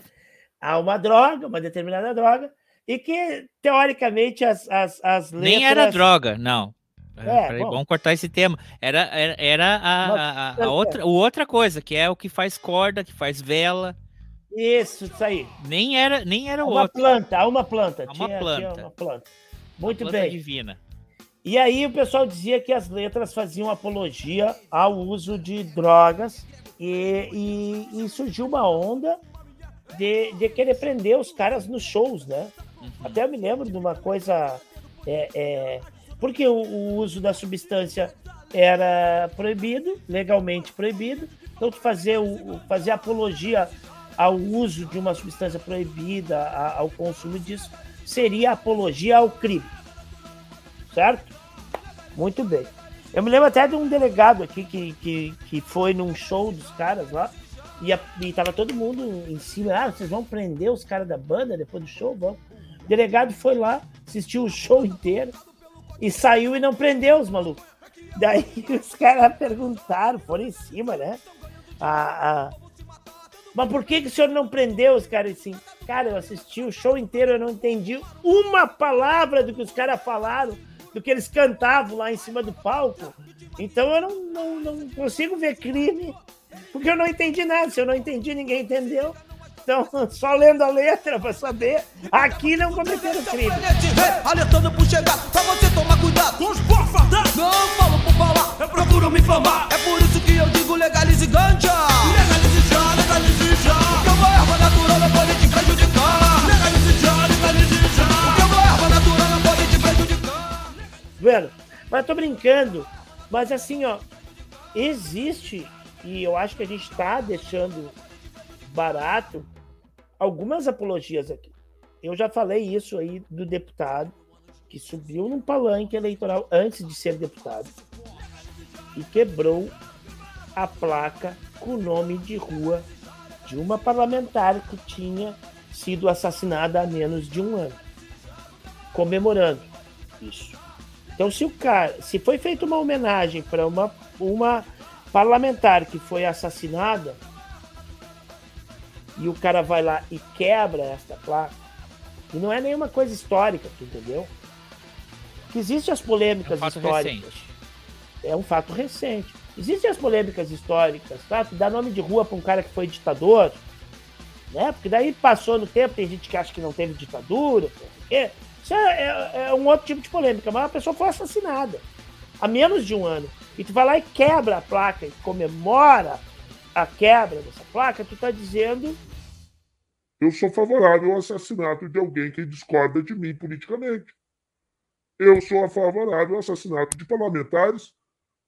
a uma droga, uma determinada droga, e que, teoricamente, as, as, as letras. Nem era droga, não. É, Peraí, vamos cortar esse tema. Era, era, era a, a, a, outra, a outra coisa, que é o que faz corda, que faz vela. Isso, isso aí. Nem era, nem era uma outro. planta, uma planta. Uma tinha, planta. Tinha uma planta. Muito uma planta bem. divina. E aí o pessoal dizia que as letras faziam apologia ao uso de drogas e, e, e surgiu uma onda de, de, querer prender os caras nos shows, né? Uhum. Até eu me lembro de uma coisa. É, é, porque o, o, uso da substância era proibido, legalmente proibido. Então, fazer, o, fazer apologia ao uso de uma substância proibida, a, ao consumo disso, seria apologia ao crime. Certo? Muito bem. Eu me lembro até de um delegado aqui que, que, que foi num show dos caras lá e, a, e tava todo mundo em cima. Ah, vocês vão prender os caras da banda depois do show? Vão. O delegado foi lá, assistiu o show inteiro e saiu e não prendeu os malucos. Daí os caras perguntaram, foram em cima, né? A, a, mas por que, que o senhor não prendeu os caras assim? Cara, eu assisti o show inteiro, eu não entendi uma palavra do que os caras falaram, do que eles cantavam lá em cima do palco. Então eu não, não, não consigo ver crime, porque eu não entendi nada. Se eu não entendi, ninguém entendeu. Então, só lendo a letra para saber, aqui não cometeram crime. Alertando por chegar, pra você tomar cuidado com os porfadas. Não falo por falar, eu procuro me infamar. É por isso que eu digo legalize ganja. Legalize já, Vendo? Mas eu tô brincando. Mas assim, ó, existe, e eu acho que a gente tá deixando barato algumas apologias aqui. Eu já falei isso aí do deputado que subiu num palanque eleitoral antes de ser deputado e quebrou a placa com o nome de rua de uma parlamentar que tinha sido assassinada há menos de um ano, comemorando isso. Então, se o cara, se foi feita uma homenagem para uma, uma parlamentar que foi assassinada, e o cara vai lá e quebra esta placa, e não é nenhuma coisa histórica, tu entendeu? Que existem as polêmicas É um históricas. recente. É um fato recente. Existem as polêmicas históricas, tá? Tu dá nome de rua para um cara que foi ditador, né? Porque daí passou no tempo, tem gente que acha que não teve ditadura, porque isso é, é- é um outro tipo de polêmica, mas a pessoa foi assassinada há menos de um ano. E tu vai lá e quebra a placa e comemora a quebra dessa placa, tu tá dizendo Eu sou favorável ao assassinato de alguém que discorda de mim politicamente. Eu sou favorável ao assassinato de parlamentares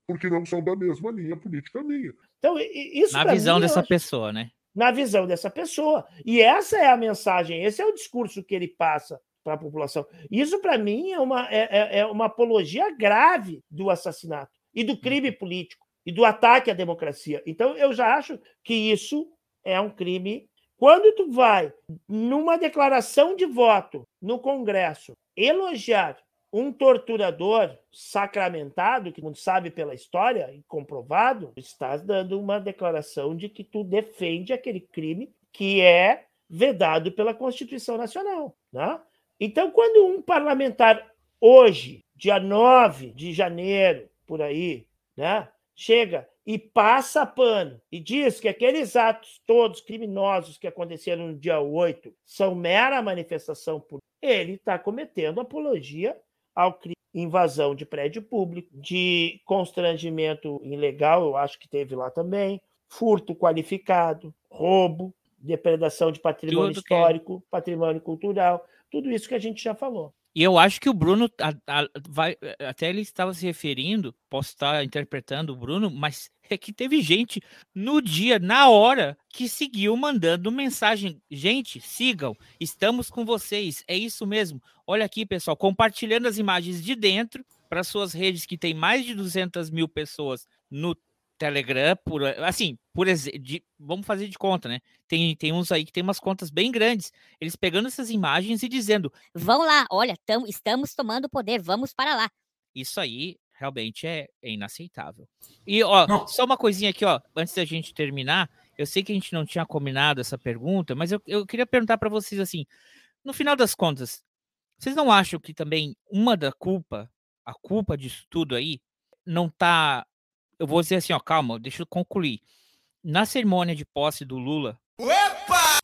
porque não são da mesma linha política minha. Então, isso Na visão mim, dessa acho- pessoa, né? na visão dessa pessoa. E essa é a mensagem, esse é o discurso que ele passa para a população. Isso, para mim, é uma, é, é- é uma apologia grave do assassinato e do crime político e do ataque à democracia. Então, eu já acho que isso é um crime Quando tu vai numa declaração de voto no Congresso elogiar um torturador sacramentado, que não sabe pela história e comprovado, estás dando uma declaração de que tu defende aquele crime que é vedado pela Constituição Nacional. Né? Então, quando um parlamentar hoje, dia 9 de janeiro, por aí, né, chega e passa pano e diz que aqueles atos todos criminosos que aconteceram no dia 8 são mera manifestação por ele está cometendo apologia ao crime invasão de prédio público, de constrangimento ilegal, eu acho que teve lá também, furto qualificado, roubo, depredação de patrimônio tudo histórico, que... patrimônio cultural, tudo isso que a gente já falou. E eu acho que o Bruno a, a, vai, até ele estava se referindo, posso estar interpretando o Bruno, mas é que teve gente no dia, na hora, que seguiu mandando mensagem. Gente, sigam, estamos com vocês, é isso mesmo. Olha aqui, pessoal, compartilhando as imagens de dentro para suas redes que tem mais de 200 mil pessoas no Telegram, por assim, por exemplo, vamos fazer de conta, né? Tem, tem uns aí que tem umas contas bem grandes. Eles pegando essas imagens e dizendo: Vão lá, olha, tam, estamos tomando poder, vamos para lá. Isso aí realmente é, é inaceitável. E, ó, não. só uma coisinha aqui, ó, antes da gente terminar, eu sei que a gente não tinha combinado essa pergunta, mas eu, eu queria perguntar para vocês assim: no final das contas, vocês não acham que também uma da culpa, a culpa disso tudo aí, não tá eu vou dizer assim, ó, calma, deixa eu concluir. Na cerimônia de posse do Lula. Opa!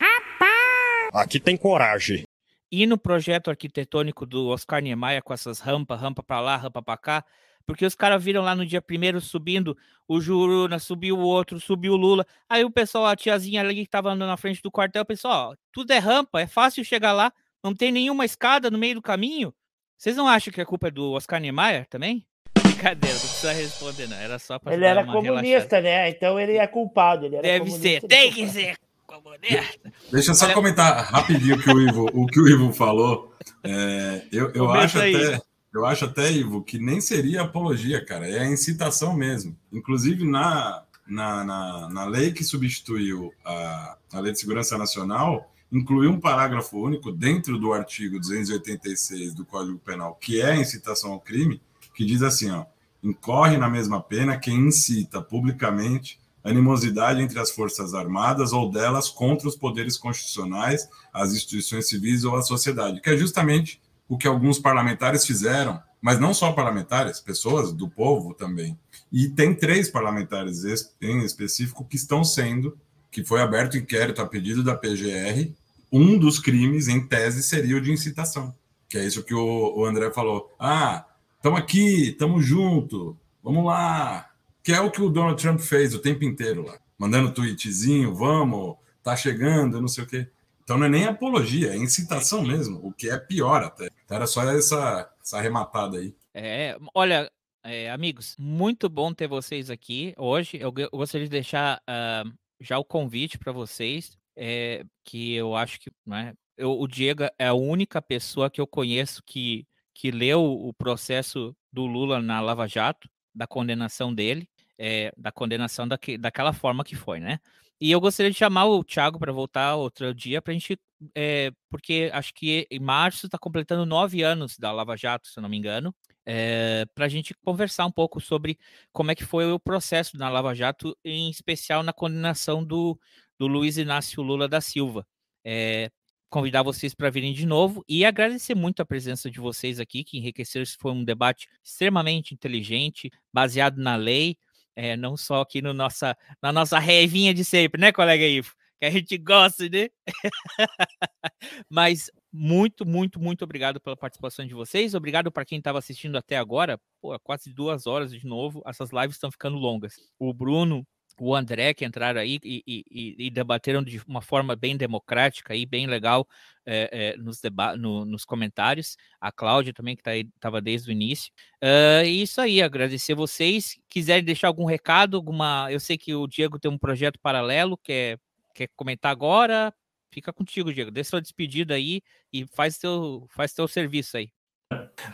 Aqui tem coragem. E no projeto arquitetônico do Oscar Niemeyer com essas rampas, rampa para lá, rampa para cá, porque os caras viram lá no dia primeiro subindo o Juruna, subiu o outro, subiu o Lula. Aí o pessoal, a tiazinha ali que tava andando na frente do quartel, pessoal, ó, tudo é rampa, é fácil chegar lá, não tem nenhuma escada no meio do caminho. Vocês não acham que a culpa é do Oscar Niemeyer também? Brincadeira, não precisa responder, não. Era só pra Ele era comunista, relaxada. né? Então ele é culpado. Ele Deve ser, tem que ser comunista. Deixa eu só Olha... comentar rapidinho que o, Ivo, o que o Ivo falou. É, eu, eu acho até. Eu acho até, Ivo, que nem seria apologia, cara. É a incitação mesmo. Inclusive, na, na, na, na lei que substituiu a, a Lei de Segurança Nacional, incluiu um parágrafo único dentro do artigo 286 do Código Penal, que é a incitação ao crime, que diz assim, ó, incorre na mesma pena quem incita publicamente animosidade entre as forças armadas ou delas contra os poderes constitucionais, as instituições civis ou a sociedade, que é justamente o que alguns parlamentares fizeram, mas não só parlamentares, pessoas do povo também. E tem três parlamentares em específico que estão sendo, que foi aberto inquérito a pedido da PGR, um dos crimes, em tese, seria o de incitação, que é isso que o, André falou. Ah, Estamos aqui, estamos junto, vamos lá. Que é o que o Donald Trump fez o tempo inteiro lá, mandando tweetzinho, vamos, tá chegando, não sei o quê. Então não é nem apologia, é incitação mesmo, o que é pior até. Então era só essa, essa arrematada aí. É, olha, é, amigos, muito bom ter vocês aqui hoje. Eu, gostaria de deixar uh, já o convite para vocês, é, que eu acho que né, eu, o Diego é a única pessoa que eu conheço que que leu o processo do Lula na Lava Jato, da condenação dele, é, da condenação daque, daquela forma que foi, né? E eu gostaria de chamar o Thiago para voltar outro dia para a gente, é, porque acho que em março está completando nove anos da Lava Jato, se eu não me engano, é, para a gente conversar um pouco sobre como é que foi o processo na Lava Jato, em especial na condenação do, do Luiz Inácio Lula da Silva. É, convidar vocês para virem de novo e agradecer muito a presença de vocês aqui, que enriqueceram. Foi um debate extremamente inteligente, baseado na lei, é, não só aqui no nossa, na nossa revinha de sempre, né, colega Ivo? Que a gente gosta, né? Mas muito, muito, muito obrigado pela participação de vocês. Obrigado para quem estava assistindo até agora. Pô, quase duas horas de novo. Essas lives estão ficando longas. O Bruno o André, que entraram aí e, e, e, debateram de uma forma bem democrática e bem legal é, é, nos, no, nos comentários. A Cláudia também, que estava tá desde o início. Uh, isso aí, agradecer vocês. Quiserem deixar algum recado, alguma. Eu sei que o Diego tem um projeto paralelo, quer, quer comentar agora. Fica contigo, Diego. Dê sua despedida aí e faz teu, faz teu serviço aí.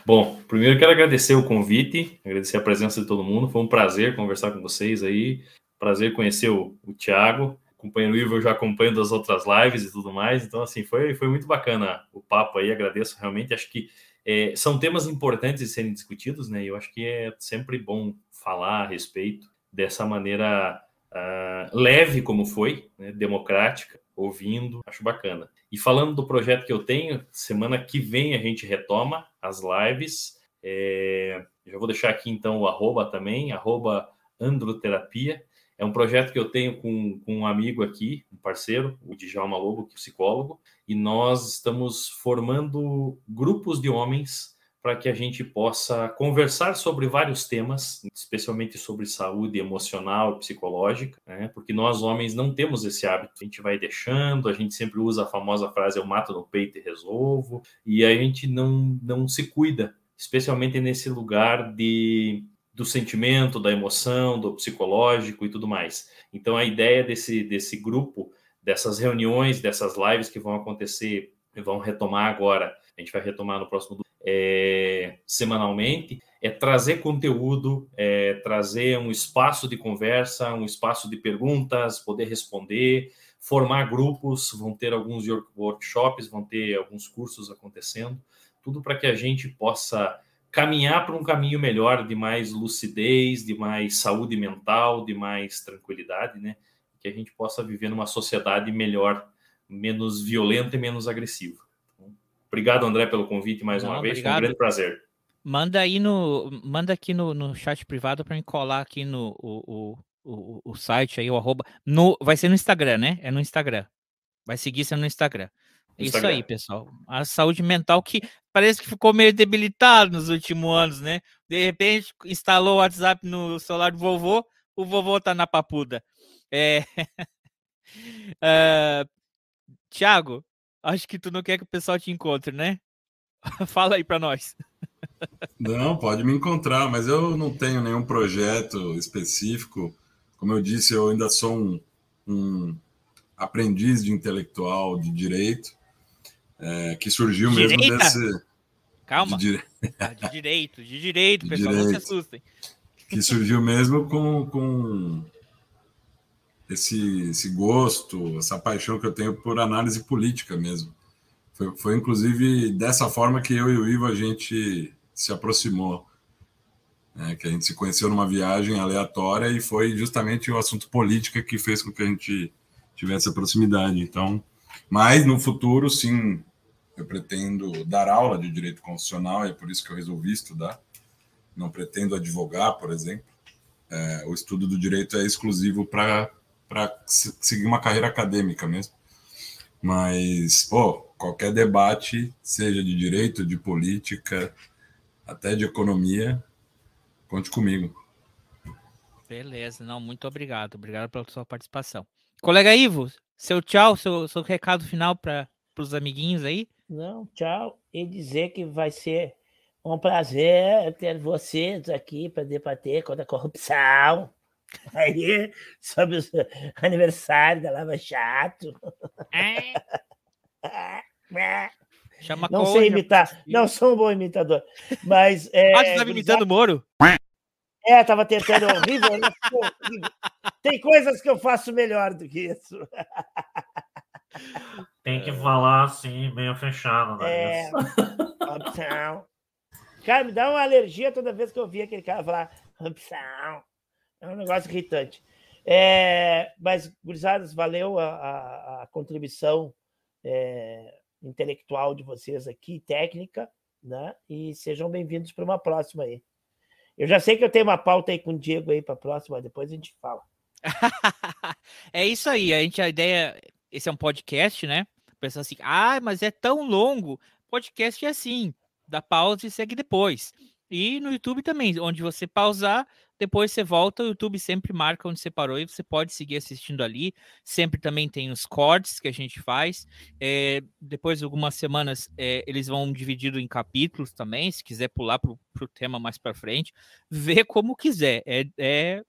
Bom, primeiro quero agradecer o convite, agradecer a presença de todo mundo. Foi um prazer conversar com vocês aí. Prazer conhecer o, o Thiago. companheiro Ivo eu já acompanho das outras lives e tudo mais. Então, assim, foi, foi muito bacana o papo aí. Agradeço realmente. Acho que é, são temas importantes de serem discutidos, né? E eu acho que é sempre bom falar a respeito dessa maneira uh, leve, como foi, né? democrática, ouvindo. Acho bacana. E falando do projeto que eu tenho, semana que vem a gente retoma as lives. É, já vou deixar aqui então o arroba também, arroba androterapia. É um projeto que eu tenho com, com um amigo aqui, um parceiro, o Djalma Lobo, que é psicólogo, e nós estamos formando grupos de homens para que a gente possa conversar sobre vários temas, especialmente sobre saúde emocional e psicológica, né? porque nós homens não temos esse hábito. A gente vai deixando, a gente sempre usa a famosa frase eu mato no peito e resolvo, e a gente não, não se cuida, especialmente nesse lugar de do sentimento, da emoção, do psicológico e tudo mais. Então, a ideia desse, desse grupo, dessas reuniões, dessas lives que vão acontecer, vão retomar agora, a gente vai retomar no próximo é, semanalmente, é trazer conteúdo, é trazer um espaço de conversa, um espaço de perguntas, poder responder, formar grupos, vão ter alguns workshops, vão ter alguns cursos acontecendo, tudo para que a gente possa caminhar para um caminho melhor de mais lucidez, de mais saúde mental, de mais tranquilidade, né? Que a gente possa viver numa sociedade melhor, menos violenta e menos agressiva. Então, obrigado, André, pelo convite mais Não, uma vez. Obrigado. Foi um grande prazer. Manda aí no, manda aqui no, no chat privado para me colar aqui no o, o, o, site aí, o arroba. No, vai ser no Instagram, né? É no Instagram. Vai seguir sendo no Instagram. Isso aí, pessoal. A saúde mental que parece que ficou meio debilitada nos últimos anos, né? De repente, instalou o WhatsApp no celular do vovô, o vovô tá na papuda. É... uh... Tiago, acho que tu não quer que o pessoal te encontre, né? Fala aí para nós. Não, pode me encontrar, mas eu não tenho nenhum projeto específico. Como eu disse, eu ainda sou um, um aprendiz de intelectual de direito é, que surgiu Direita? mesmo desse. Calma. De, dire... ah, de direito, de direito, de pessoal, direito. não se assustem. Que surgiu mesmo com, com esse, esse gosto, essa paixão que eu tenho por análise política mesmo. Foi, foi inclusive dessa forma que eu e o Ivo a gente se aproximou. Né, que a gente se conheceu numa viagem aleatória e foi justamente o assunto política que fez com que a gente tivesse a proximidade. Então, mas no futuro, sim, eu pretendo dar aula de direito constitucional, é por isso que eu resolvi estudar. Não pretendo advogar, por exemplo. É, o estudo do direito é exclusivo para seguir uma carreira acadêmica mesmo. Mas, pô, qualquer debate, seja de direito, de política, até de economia, conte comigo. Beleza, não, muito obrigado. Obrigado pela sua participação. Colega Ivo, seu tchau, seu, seu recado final para os amiguinhos aí. Não, tchau. E dizer que vai ser um prazer ter vocês aqui para debater contra a corrupção. Aí, sobre o aniversário da Lava Jato. É. Chama não sei imitar, não sou um bom imitador, mas... É, ah, você estava imitando o Moro? É, tava tentando horrível, horrível. Tem coisas que eu faço melhor do que isso. Tem que falar assim, meio fechado. Né? É. Opção. Cara, me dá uma alergia toda vez que eu vi aquele cara falar opção. É um negócio irritante. É, mas, gurizadas, valeu a, a, a contribuição é, intelectual de vocês aqui, técnica, né? E sejam bem-vindos para uma próxima aí. Eu já sei que eu tenho uma pauta aí com o Diego aí para a próxima, depois a gente fala. é isso aí, a gente a ideia esse é um podcast, né? Pensa assim, ah, mas é tão longo. Podcast é assim, dá pausa e segue depois. E no YouTube também, onde você pausar, depois você volta, o YouTube sempre marca onde você parou e você pode seguir assistindo ali. Sempre também tem os cortes que a gente faz. É, depois de algumas semanas, é, eles vão dividido em capítulos também, se quiser pular para o tema mais para frente, vê como quiser. É, é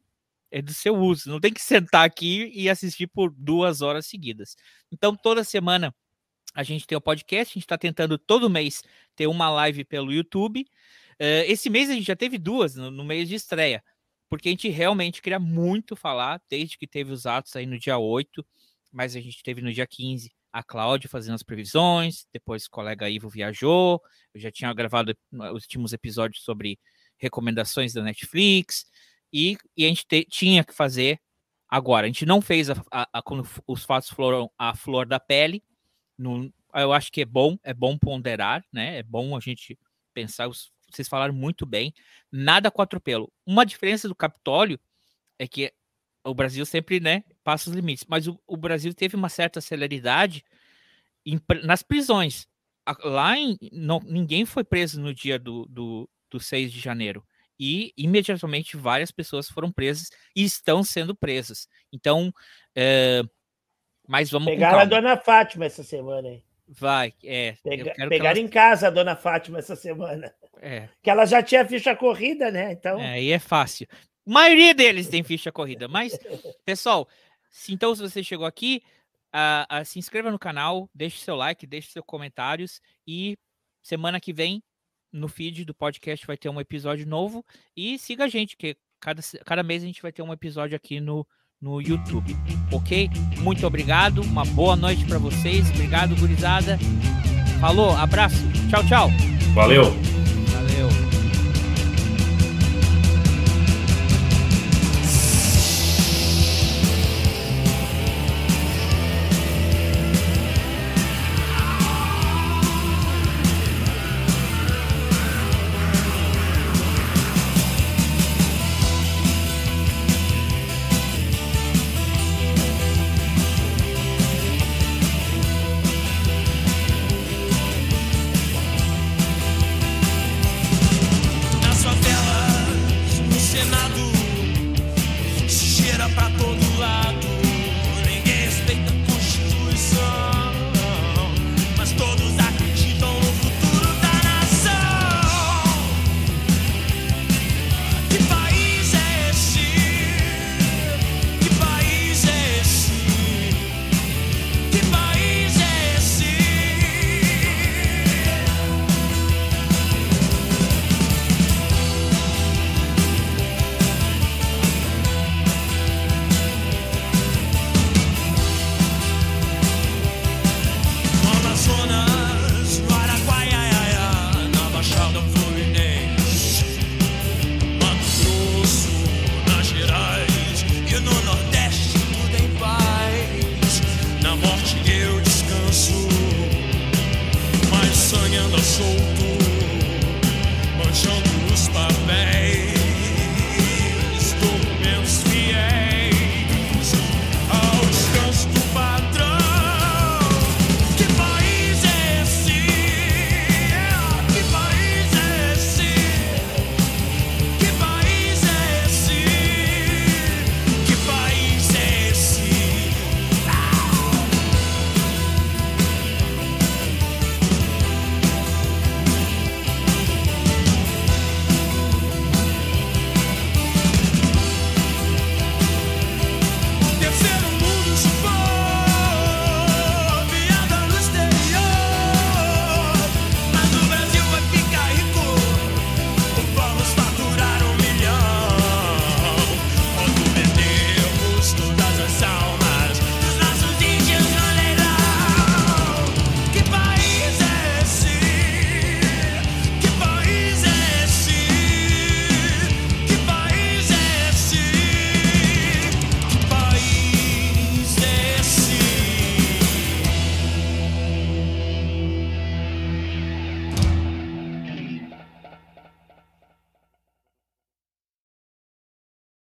é do seu uso. Não tem que sentar aqui e assistir por duas horas seguidas. Então, toda semana a gente tem o podcast, a gente está tentando todo mês ter uma live pelo YouTube. Uh, esse mês a gente já teve duas no, no mês de estreia, porque a gente realmente queria muito falar, desde que teve os atos aí no dia 8. mas a gente teve no dia 15 a Cláudia fazendo as previsões, depois o colega Ivo viajou, eu já tinha gravado os últimos episódios sobre recomendações da Netflix, e, e a gente te, tinha que fazer agora. A gente não fez a, a, a, quando os fatos foram a flor da pele, no, eu acho que é bom, é bom ponderar, né? É bom a gente pensar, os, vocês falaram muito bem, nada com atropelo. Uma diferença do Capitólio é que o Brasil sempre, né, passa os limites, mas o, o Brasil teve uma certa celeridade em, nas prisões. Lá em, não, ninguém foi preso no dia do, do, do 6 de janeiro. E imediatamente várias pessoas foram presas e estão sendo presas. Então, é, mas vamos. Pegaram a dona Fátima essa semana, hein? Vai, é. Pega, pegaram em casa a dona Fátima essa semana. É. Que ela já tinha ficha corrida, né? Então. É, aí é fácil. A maioria deles tem ficha corrida. Mas, pessoal, se, então, se você chegou aqui, uh, uh, se inscreva no canal, deixe seu like, deixe seus comentários e semana que vem no feed do podcast vai ter um episódio novo e siga a gente, que cada, cada mês a gente vai ter um episódio aqui no, no YouTube, ok? Muito obrigado, uma boa noite para vocês, obrigado, gurizada. Falou, abraço, tchau, tchau. Valeu.